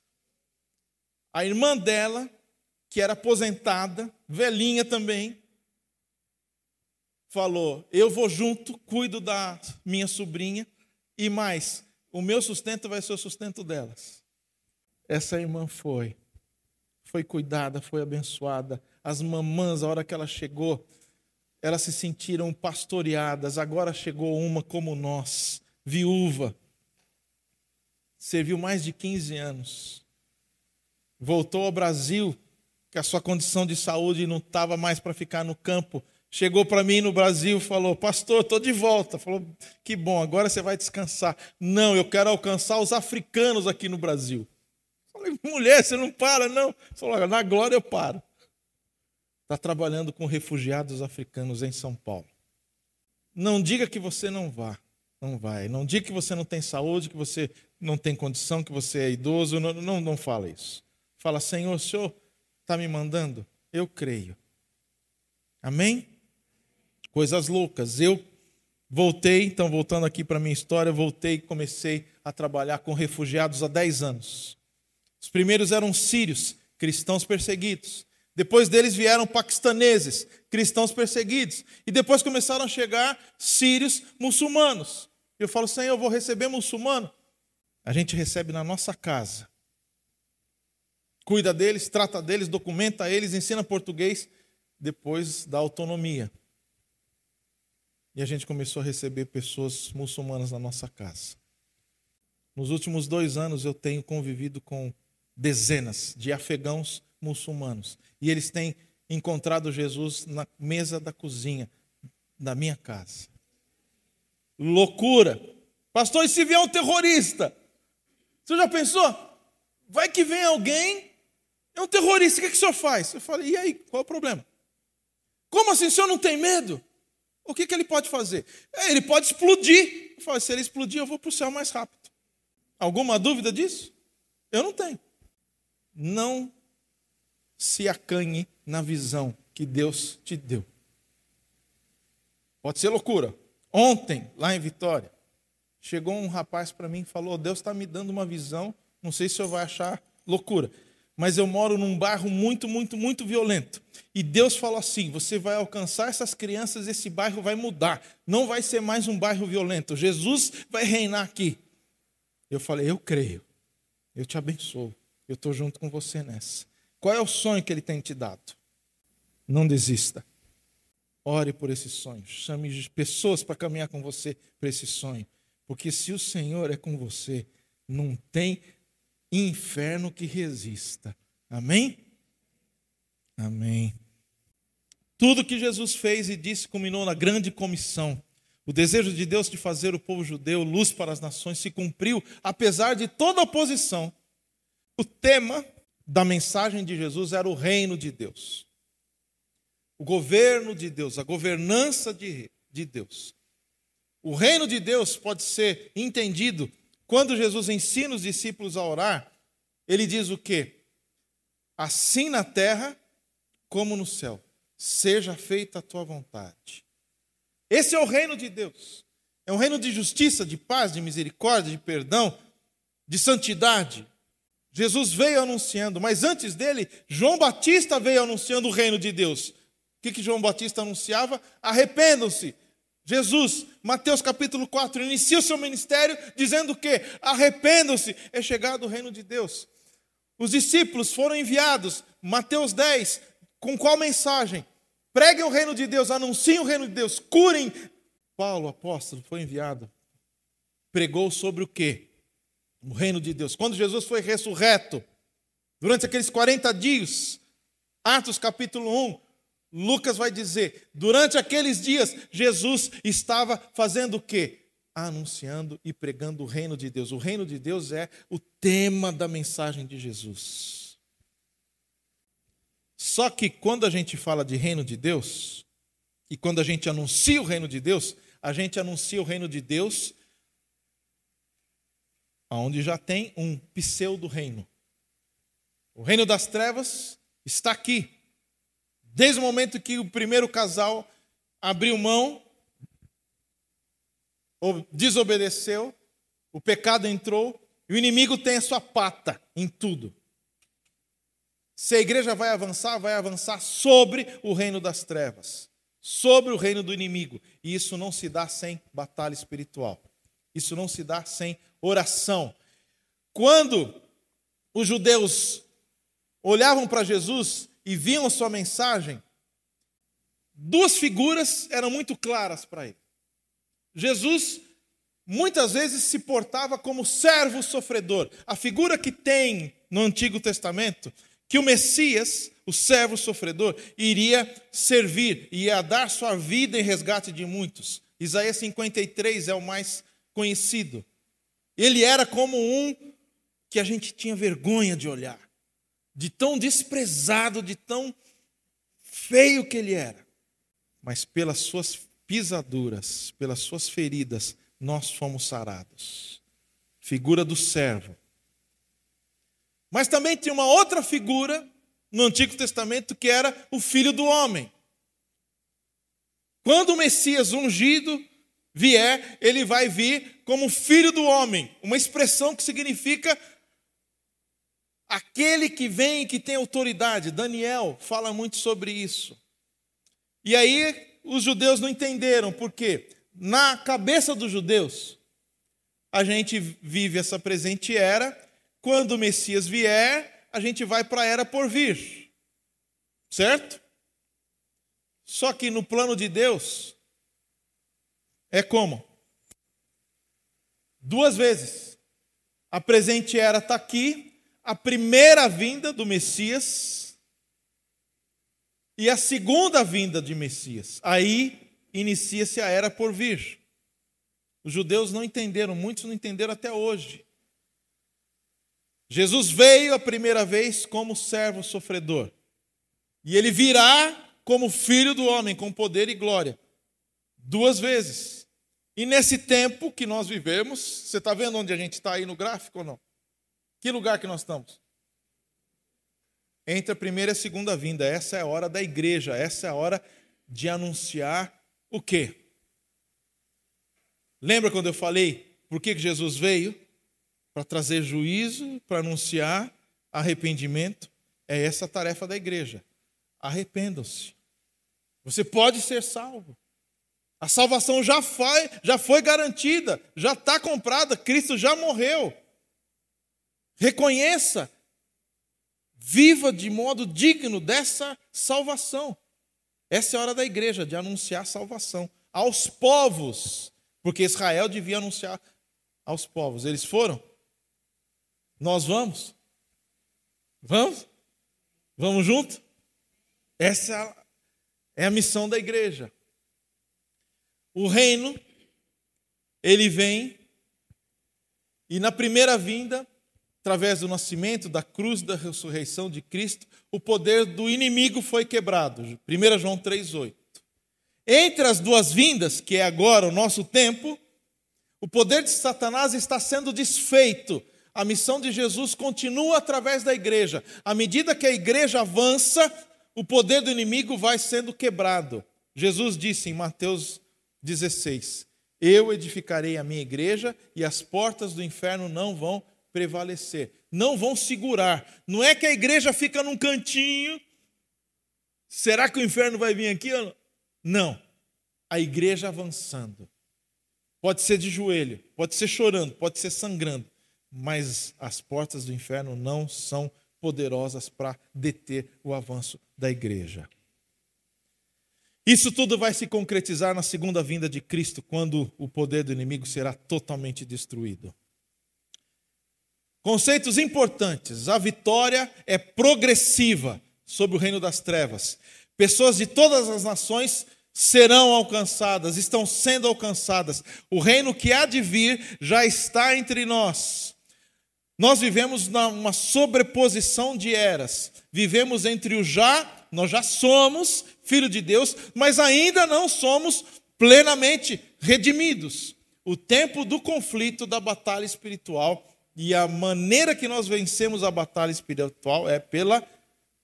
A irmã dela que era aposentada, velhinha também, falou: Eu vou junto, cuido da minha sobrinha, e mais, o meu sustento vai ser o sustento delas. Essa irmã foi, foi cuidada, foi abençoada. As mamãs, a hora que ela chegou, elas se sentiram pastoreadas. Agora chegou uma como nós, viúva, serviu mais de 15 anos, voltou ao Brasil que a sua condição de saúde não estava mais para ficar no campo. Chegou para mim no Brasil e falou: Pastor, estou de volta. Falou: Que bom, agora você vai descansar. Não, eu quero alcançar os africanos aqui no Brasil. Falei: Mulher, você não para, não. Falou: Na glória eu paro. Está trabalhando com refugiados africanos em São Paulo. Não diga que você não vá. Não vai. Não diga que você não tem saúde, que você não tem condição, que você é idoso. Não, não, não fala isso. Fala, Senhor, o Senhor está me mandando? Eu creio. Amém? Coisas loucas. Eu voltei, então voltando aqui para a minha história, voltei e comecei a trabalhar com refugiados há 10 anos. Os primeiros eram sírios, cristãos perseguidos. Depois deles vieram paquistaneses, cristãos perseguidos. E depois começaram a chegar sírios muçulmanos. Eu falo, Senhor, eu vou receber muçulmano? A gente recebe na nossa casa cuida deles, trata deles, documenta eles, ensina português, depois da autonomia. E a gente começou a receber pessoas muçulmanas na nossa casa. Nos últimos dois anos eu tenho convivido com dezenas de afegãos muçulmanos. E eles têm encontrado Jesus na mesa da cozinha da minha casa. Loucura! Pastor, e se vier um terrorista? Você já pensou? Vai que vem alguém é um terrorista, o que, é que o senhor faz? Eu falei, e aí, qual é o problema? Como assim, o senhor não tem medo? O que, que ele pode fazer? É, ele pode explodir. Eu falei, se ele explodir, eu vou para o céu mais rápido. Alguma dúvida disso? Eu não tenho. Não se acanhe na visão que Deus te deu. Pode ser loucura. Ontem, lá em Vitória, chegou um rapaz para mim e falou: Deus está me dando uma visão, não sei se senhor vai achar loucura mas eu moro num bairro muito, muito, muito violento. E Deus falou assim: você vai alcançar essas crianças, esse bairro vai mudar. Não vai ser mais um bairro violento. Jesus vai reinar aqui. Eu falei: eu creio. Eu te abençoo. Eu estou junto com você nessa. Qual é o sonho que ele tem te dado? Não desista. Ore por esse sonho. Chame pessoas para caminhar com você para esse sonho. Porque se o Senhor é com você, não tem inferno que resista. Amém? Amém. Tudo que Jesus fez e disse culminou na grande comissão. O desejo de Deus de fazer o povo judeu luz para as nações se cumpriu, apesar de toda oposição. O tema da mensagem de Jesus era o reino de Deus. O governo de Deus, a governança de, de Deus. O reino de Deus pode ser entendido quando Jesus ensina os discípulos a orar, ele diz o quê? Assim na terra como no céu, seja feita a tua vontade. Esse é o reino de Deus. É um reino de justiça, de paz, de misericórdia, de perdão, de santidade. Jesus veio anunciando, mas antes dele, João Batista veio anunciando o reino de Deus. O que, que João Batista anunciava? Arrependam-se, Jesus, Mateus capítulo 4, inicia o seu ministério dizendo que arrependam-se, é chegado o reino de Deus. Os discípulos foram enviados, Mateus 10, com qual mensagem? Preguem o reino de Deus, anunciem o reino de Deus, curem. Paulo, apóstolo, foi enviado pregou sobre o quê? O reino de Deus. Quando Jesus foi ressurreto, durante aqueles 40 dias, Atos capítulo 1, Lucas vai dizer: durante aqueles dias, Jesus estava fazendo o quê? Anunciando e pregando o reino de Deus. O reino de Deus é o tema da mensagem de Jesus. Só que quando a gente fala de reino de Deus, e quando a gente anuncia o reino de Deus, a gente anuncia o reino de Deus onde já tem um pseudo-reino. O reino das trevas está aqui. Desde o momento que o primeiro casal abriu mão, ou desobedeceu, o pecado entrou, e o inimigo tem a sua pata em tudo. Se a igreja vai avançar, vai avançar sobre o reino das trevas, sobre o reino do inimigo. E isso não se dá sem batalha espiritual. Isso não se dá sem oração. Quando os judeus olhavam para Jesus e viam a sua mensagem, duas figuras eram muito claras para ele. Jesus muitas vezes se portava como servo sofredor. A figura que tem no Antigo Testamento, que o Messias, o servo sofredor, iria servir, ia dar sua vida em resgate de muitos. Isaías 53 é o mais conhecido. Ele era como um que a gente tinha vergonha de olhar, de tão desprezado, de tão feio que ele era. Mas pelas suas pisaduras, pelas suas feridas, nós fomos sarados. Figura do servo. Mas também tinha uma outra figura no Antigo Testamento que era o filho do homem. Quando o Messias ungido vier, ele vai vir como filho do homem, uma expressão que significa aquele que vem e que tem autoridade. Daniel fala muito sobre isso. E aí os judeus não entenderam, porque na cabeça dos judeus, a gente vive essa presente era, quando o Messias vier, a gente vai para a era por vir. Certo? Só que no plano de Deus, é como? Duas vezes. A presente era está aqui, a primeira vinda do Messias e a segunda vinda de Messias. Aí inicia-se a era por vir. Os judeus não entenderam, muitos não entenderam até hoje. Jesus veio a primeira vez como servo sofredor. E ele virá como filho do homem, com poder e glória. Duas vezes. E nesse tempo que nós vivemos, você está vendo onde a gente está aí no gráfico ou não? Que lugar que nós estamos? Entre a primeira e a segunda vinda. Essa é a hora da igreja, essa é a hora de anunciar o quê? Lembra quando eu falei por que Jesus veio? Para trazer juízo, para anunciar arrependimento. É essa a tarefa da igreja. Arrependam-se. Você pode ser salvo. A salvação já foi, já foi garantida, já está comprada, Cristo já morreu. Reconheça, viva de modo digno dessa salvação. Essa é a hora da igreja, de anunciar salvação aos povos, porque Israel devia anunciar aos povos. Eles foram? Nós vamos? Vamos? Vamos junto? Essa é a missão da igreja. O reino, ele vem, e na primeira vinda, através do nascimento, da cruz, da ressurreição de Cristo, o poder do inimigo foi quebrado. 1 João 3,8. Entre as duas vindas, que é agora o nosso tempo, o poder de Satanás está sendo desfeito. A missão de Jesus continua através da igreja. À medida que a igreja avança, o poder do inimigo vai sendo quebrado. Jesus disse em Mateus 16: Eu edificarei a minha igreja e as portas do inferno não vão prevalecer, não vão segurar. Não é que a igreja fica num cantinho. Será que o inferno vai vir aqui? Não. A igreja avançando. Pode ser de joelho, pode ser chorando, pode ser sangrando, mas as portas do inferno não são poderosas para deter o avanço da igreja. Isso tudo vai se concretizar na segunda vinda de Cristo, quando o poder do inimigo será totalmente destruído. Conceitos importantes: a vitória é progressiva sobre o reino das trevas. Pessoas de todas as nações serão alcançadas, estão sendo alcançadas. O reino que há de vir já está entre nós. Nós vivemos numa sobreposição de eras. Vivemos entre o já, nós já somos filho de Deus, mas ainda não somos plenamente redimidos. O tempo do conflito, da batalha espiritual e a maneira que nós vencemos a batalha espiritual é pela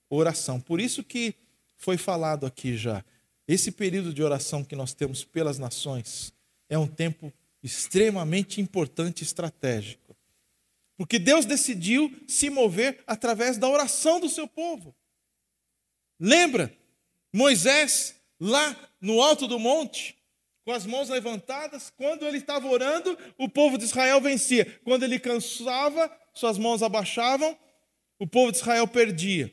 oração. Por isso que foi falado aqui já. Esse período de oração que nós temos pelas nações é um tempo extremamente importante e estratégico. Porque Deus decidiu se mover através da oração do seu povo. Lembra? Moisés, lá no alto do monte, com as mãos levantadas, quando ele estava orando, o povo de Israel vencia. Quando ele cansava, suas mãos abaixavam, o povo de Israel perdia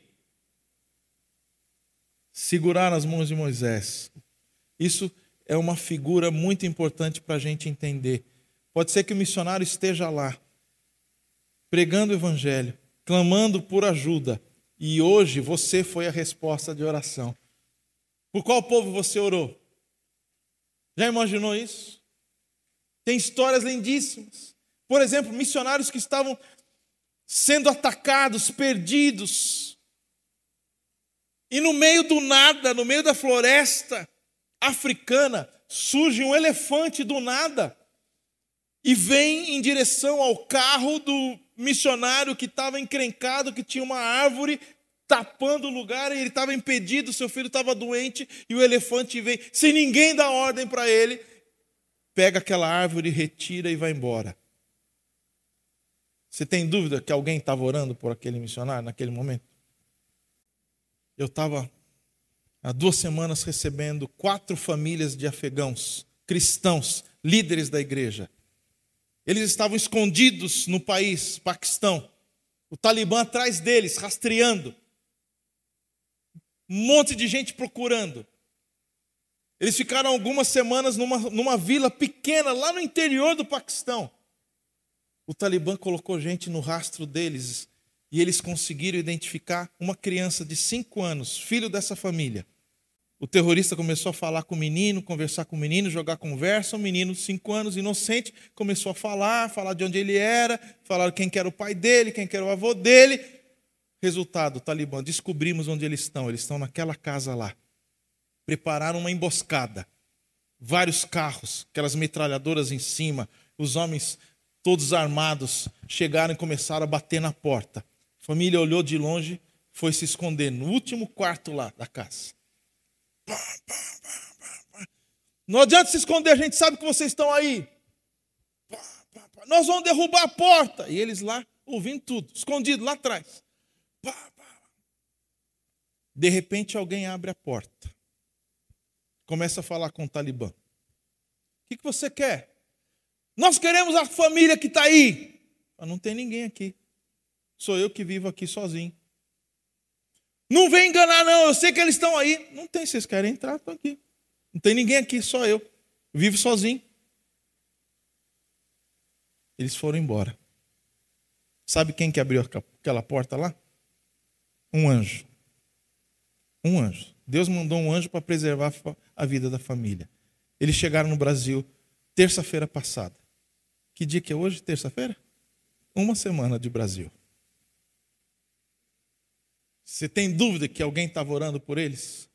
segurar as mãos de Moisés. Isso é uma figura muito importante para a gente entender. Pode ser que o missionário esteja lá, pregando o evangelho, clamando por ajuda, e hoje você foi a resposta de oração. Por qual povo você orou? Já imaginou isso? Tem histórias lindíssimas. Por exemplo, missionários que estavam sendo atacados, perdidos, e no meio do nada, no meio da floresta africana, surge um elefante do nada e vem em direção ao carro do missionário que estava encrencado, que tinha uma árvore tapando o lugar e ele estava impedido, seu filho estava doente e o elefante vem, sem ninguém dar ordem para ele, pega aquela árvore, retira e vai embora. Você tem dúvida que alguém estava orando por aquele missionário naquele momento? Eu estava há duas semanas recebendo quatro famílias de afegãos, cristãos, líderes da igreja. Eles estavam escondidos no país, Paquistão. O Talibã atrás deles, rastreando. Um monte de gente procurando. Eles ficaram algumas semanas numa, numa vila pequena, lá no interior do Paquistão. O Talibã colocou gente no rastro deles e eles conseguiram identificar uma criança de cinco anos, filho dessa família. O terrorista começou a falar com o menino, conversar com o menino, jogar conversa. O menino, cinco anos, inocente, começou a falar, falar de onde ele era, falar quem que era o pai dele, quem que era o avô dele. Resultado, Talibã, descobrimos onde eles estão. Eles estão naquela casa lá. Prepararam uma emboscada. Vários carros, aquelas metralhadoras em cima, os homens todos armados chegaram e começaram a bater na porta. A família olhou de longe, foi se esconder no último quarto lá da casa. Não adianta se esconder, a gente sabe que vocês estão aí. Nós vamos derrubar a porta. E eles lá, ouvindo tudo, escondido lá atrás. De repente alguém abre a porta. Começa a falar com o Talibã. O que você quer? Nós queremos a família que está aí. Mas não tem ninguém aqui. Sou eu que vivo aqui sozinho. Não vem enganar, não. Eu sei que eles estão aí. Não tem, vocês querem entrar, estão aqui. Não tem ninguém aqui, só eu. Vivo sozinho. Eles foram embora. Sabe quem que abriu aquela porta lá? Um anjo. Um anjo. Deus mandou um anjo para preservar a vida da família. Eles chegaram no Brasil terça-feira passada. Que dia que é hoje? Terça-feira? Uma semana de Brasil. Você tem dúvida que alguém estava orando por eles?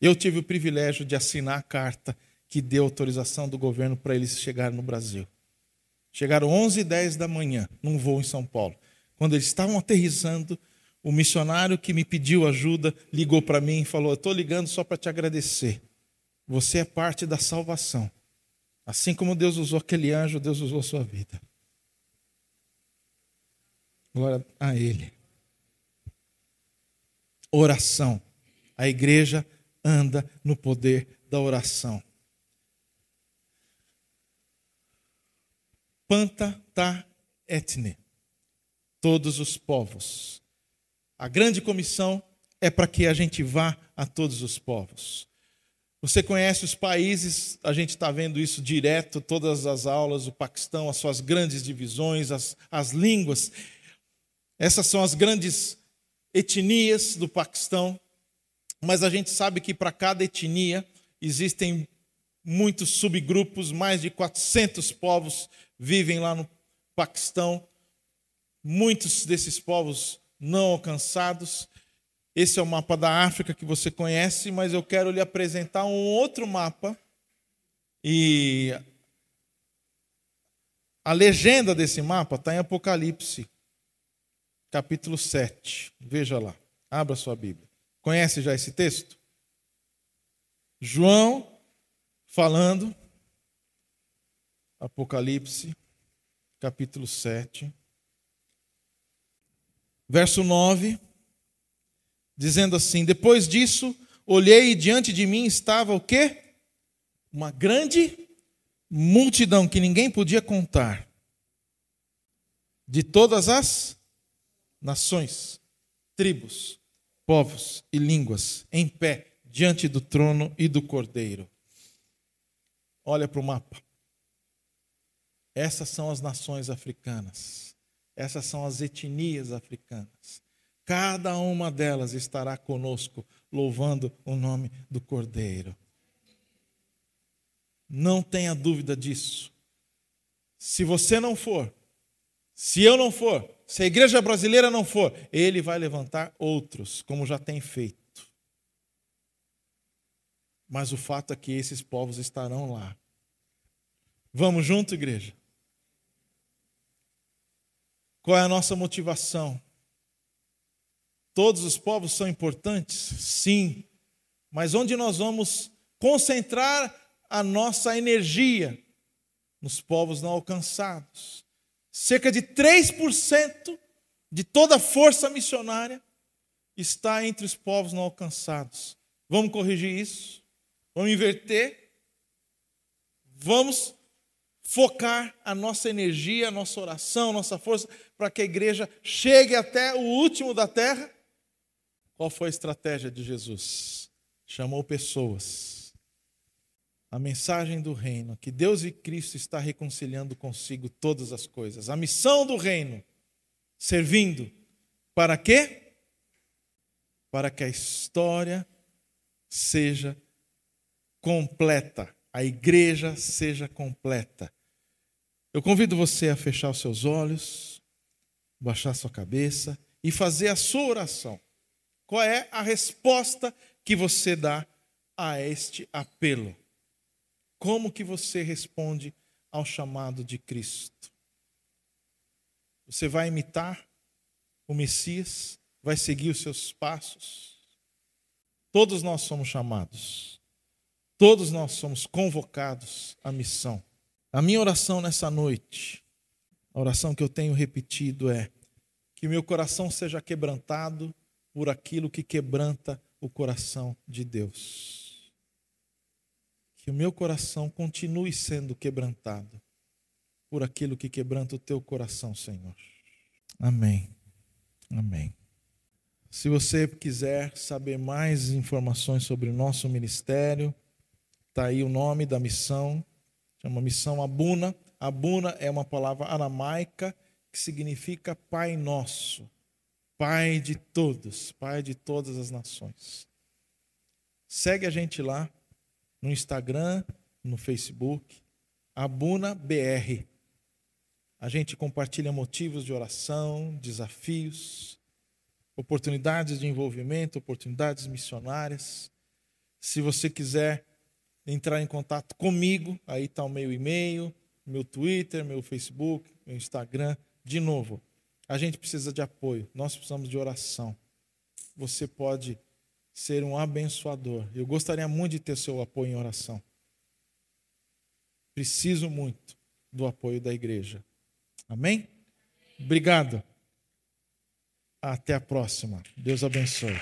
Eu tive o privilégio de assinar a carta que deu autorização do governo para eles chegarem no Brasil. Chegaram 11 e 10 da manhã, num voo em São Paulo. Quando eles estavam aterrissando, o missionário que me pediu ajuda ligou para mim e falou: Estou ligando só para te agradecer. Você é parte da salvação. Assim como Deus usou aquele anjo, Deus usou a sua vida. Glória a Ele oração. A igreja anda no poder da oração. Panta ta etne. Todos os povos. A grande comissão é para que a gente vá a todos os povos. Você conhece os países, a gente está vendo isso direto, todas as aulas, o Paquistão, as suas grandes divisões, as, as línguas. Essas são as grandes etnias do Paquistão, mas a gente sabe que para cada etnia existem muitos subgrupos, mais de 400 povos vivem lá no Paquistão, muitos desses povos não alcançados. Esse é o mapa da África que você conhece, mas eu quero lhe apresentar um outro mapa. E a legenda desse mapa está em Apocalipse, capítulo 7. Veja lá, abra sua Bíblia. Conhece já esse texto? João falando, Apocalipse, capítulo 7, verso 9, dizendo assim: Depois disso, olhei e diante de mim estava o quê? Uma grande multidão que ninguém podia contar, de todas as nações, tribos, povos e línguas em pé diante do trono e do cordeiro. Olha para o mapa. Essas são as nações africanas. Essas são as etnias africanas. Cada uma delas estará conosco, louvando o nome do Cordeiro. Não tenha dúvida disso. Se você não for, se eu não for, se a igreja brasileira não for, ele vai levantar outros, como já tem feito. Mas o fato é que esses povos estarão lá. Vamos junto, igreja? Qual é a nossa motivação? Todos os povos são importantes? Sim. Mas onde nós vamos concentrar a nossa energia? Nos povos não alcançados cerca de 3% de toda a força missionária está entre os povos não alcançados. Vamos corrigir isso? Vamos inverter? Vamos focar a nossa energia, a nossa oração, a nossa força para que a igreja chegue até o último da terra? Qual foi a estratégia de Jesus? Chamou pessoas a mensagem do reino, que Deus e Cristo está reconciliando consigo todas as coisas. A missão do reino, servindo para quê? Para que a história seja completa, a igreja seja completa. Eu convido você a fechar os seus olhos, baixar sua cabeça e fazer a sua oração. Qual é a resposta que você dá a este apelo? Como que você responde ao chamado de Cristo? Você vai imitar o Messias? Vai seguir os seus passos? Todos nós somos chamados. Todos nós somos convocados à missão. A minha oração nessa noite, a oração que eu tenho repetido é que meu coração seja quebrantado por aquilo que quebranta o coração de Deus que o meu coração continue sendo quebrantado por aquilo que quebranta o teu coração, Senhor. Amém. Amém. Se você quiser saber mais informações sobre o nosso ministério, está aí o nome da missão, chama Missão Abuna. Abuna é uma palavra aramaica que significa Pai Nosso, Pai de todos, Pai de todas as nações. Segue a gente lá, no Instagram, no Facebook, Abuna BR. A gente compartilha motivos de oração, desafios, oportunidades de envolvimento, oportunidades missionárias. Se você quiser entrar em contato comigo, aí está o meu e-mail, meu Twitter, meu Facebook, meu Instagram. De novo, a gente precisa de apoio, nós precisamos de oração. Você pode ser um abençoador. Eu gostaria muito de ter seu apoio em oração. Preciso muito do apoio da igreja. Amém? Obrigado. Até a próxima. Deus abençoe.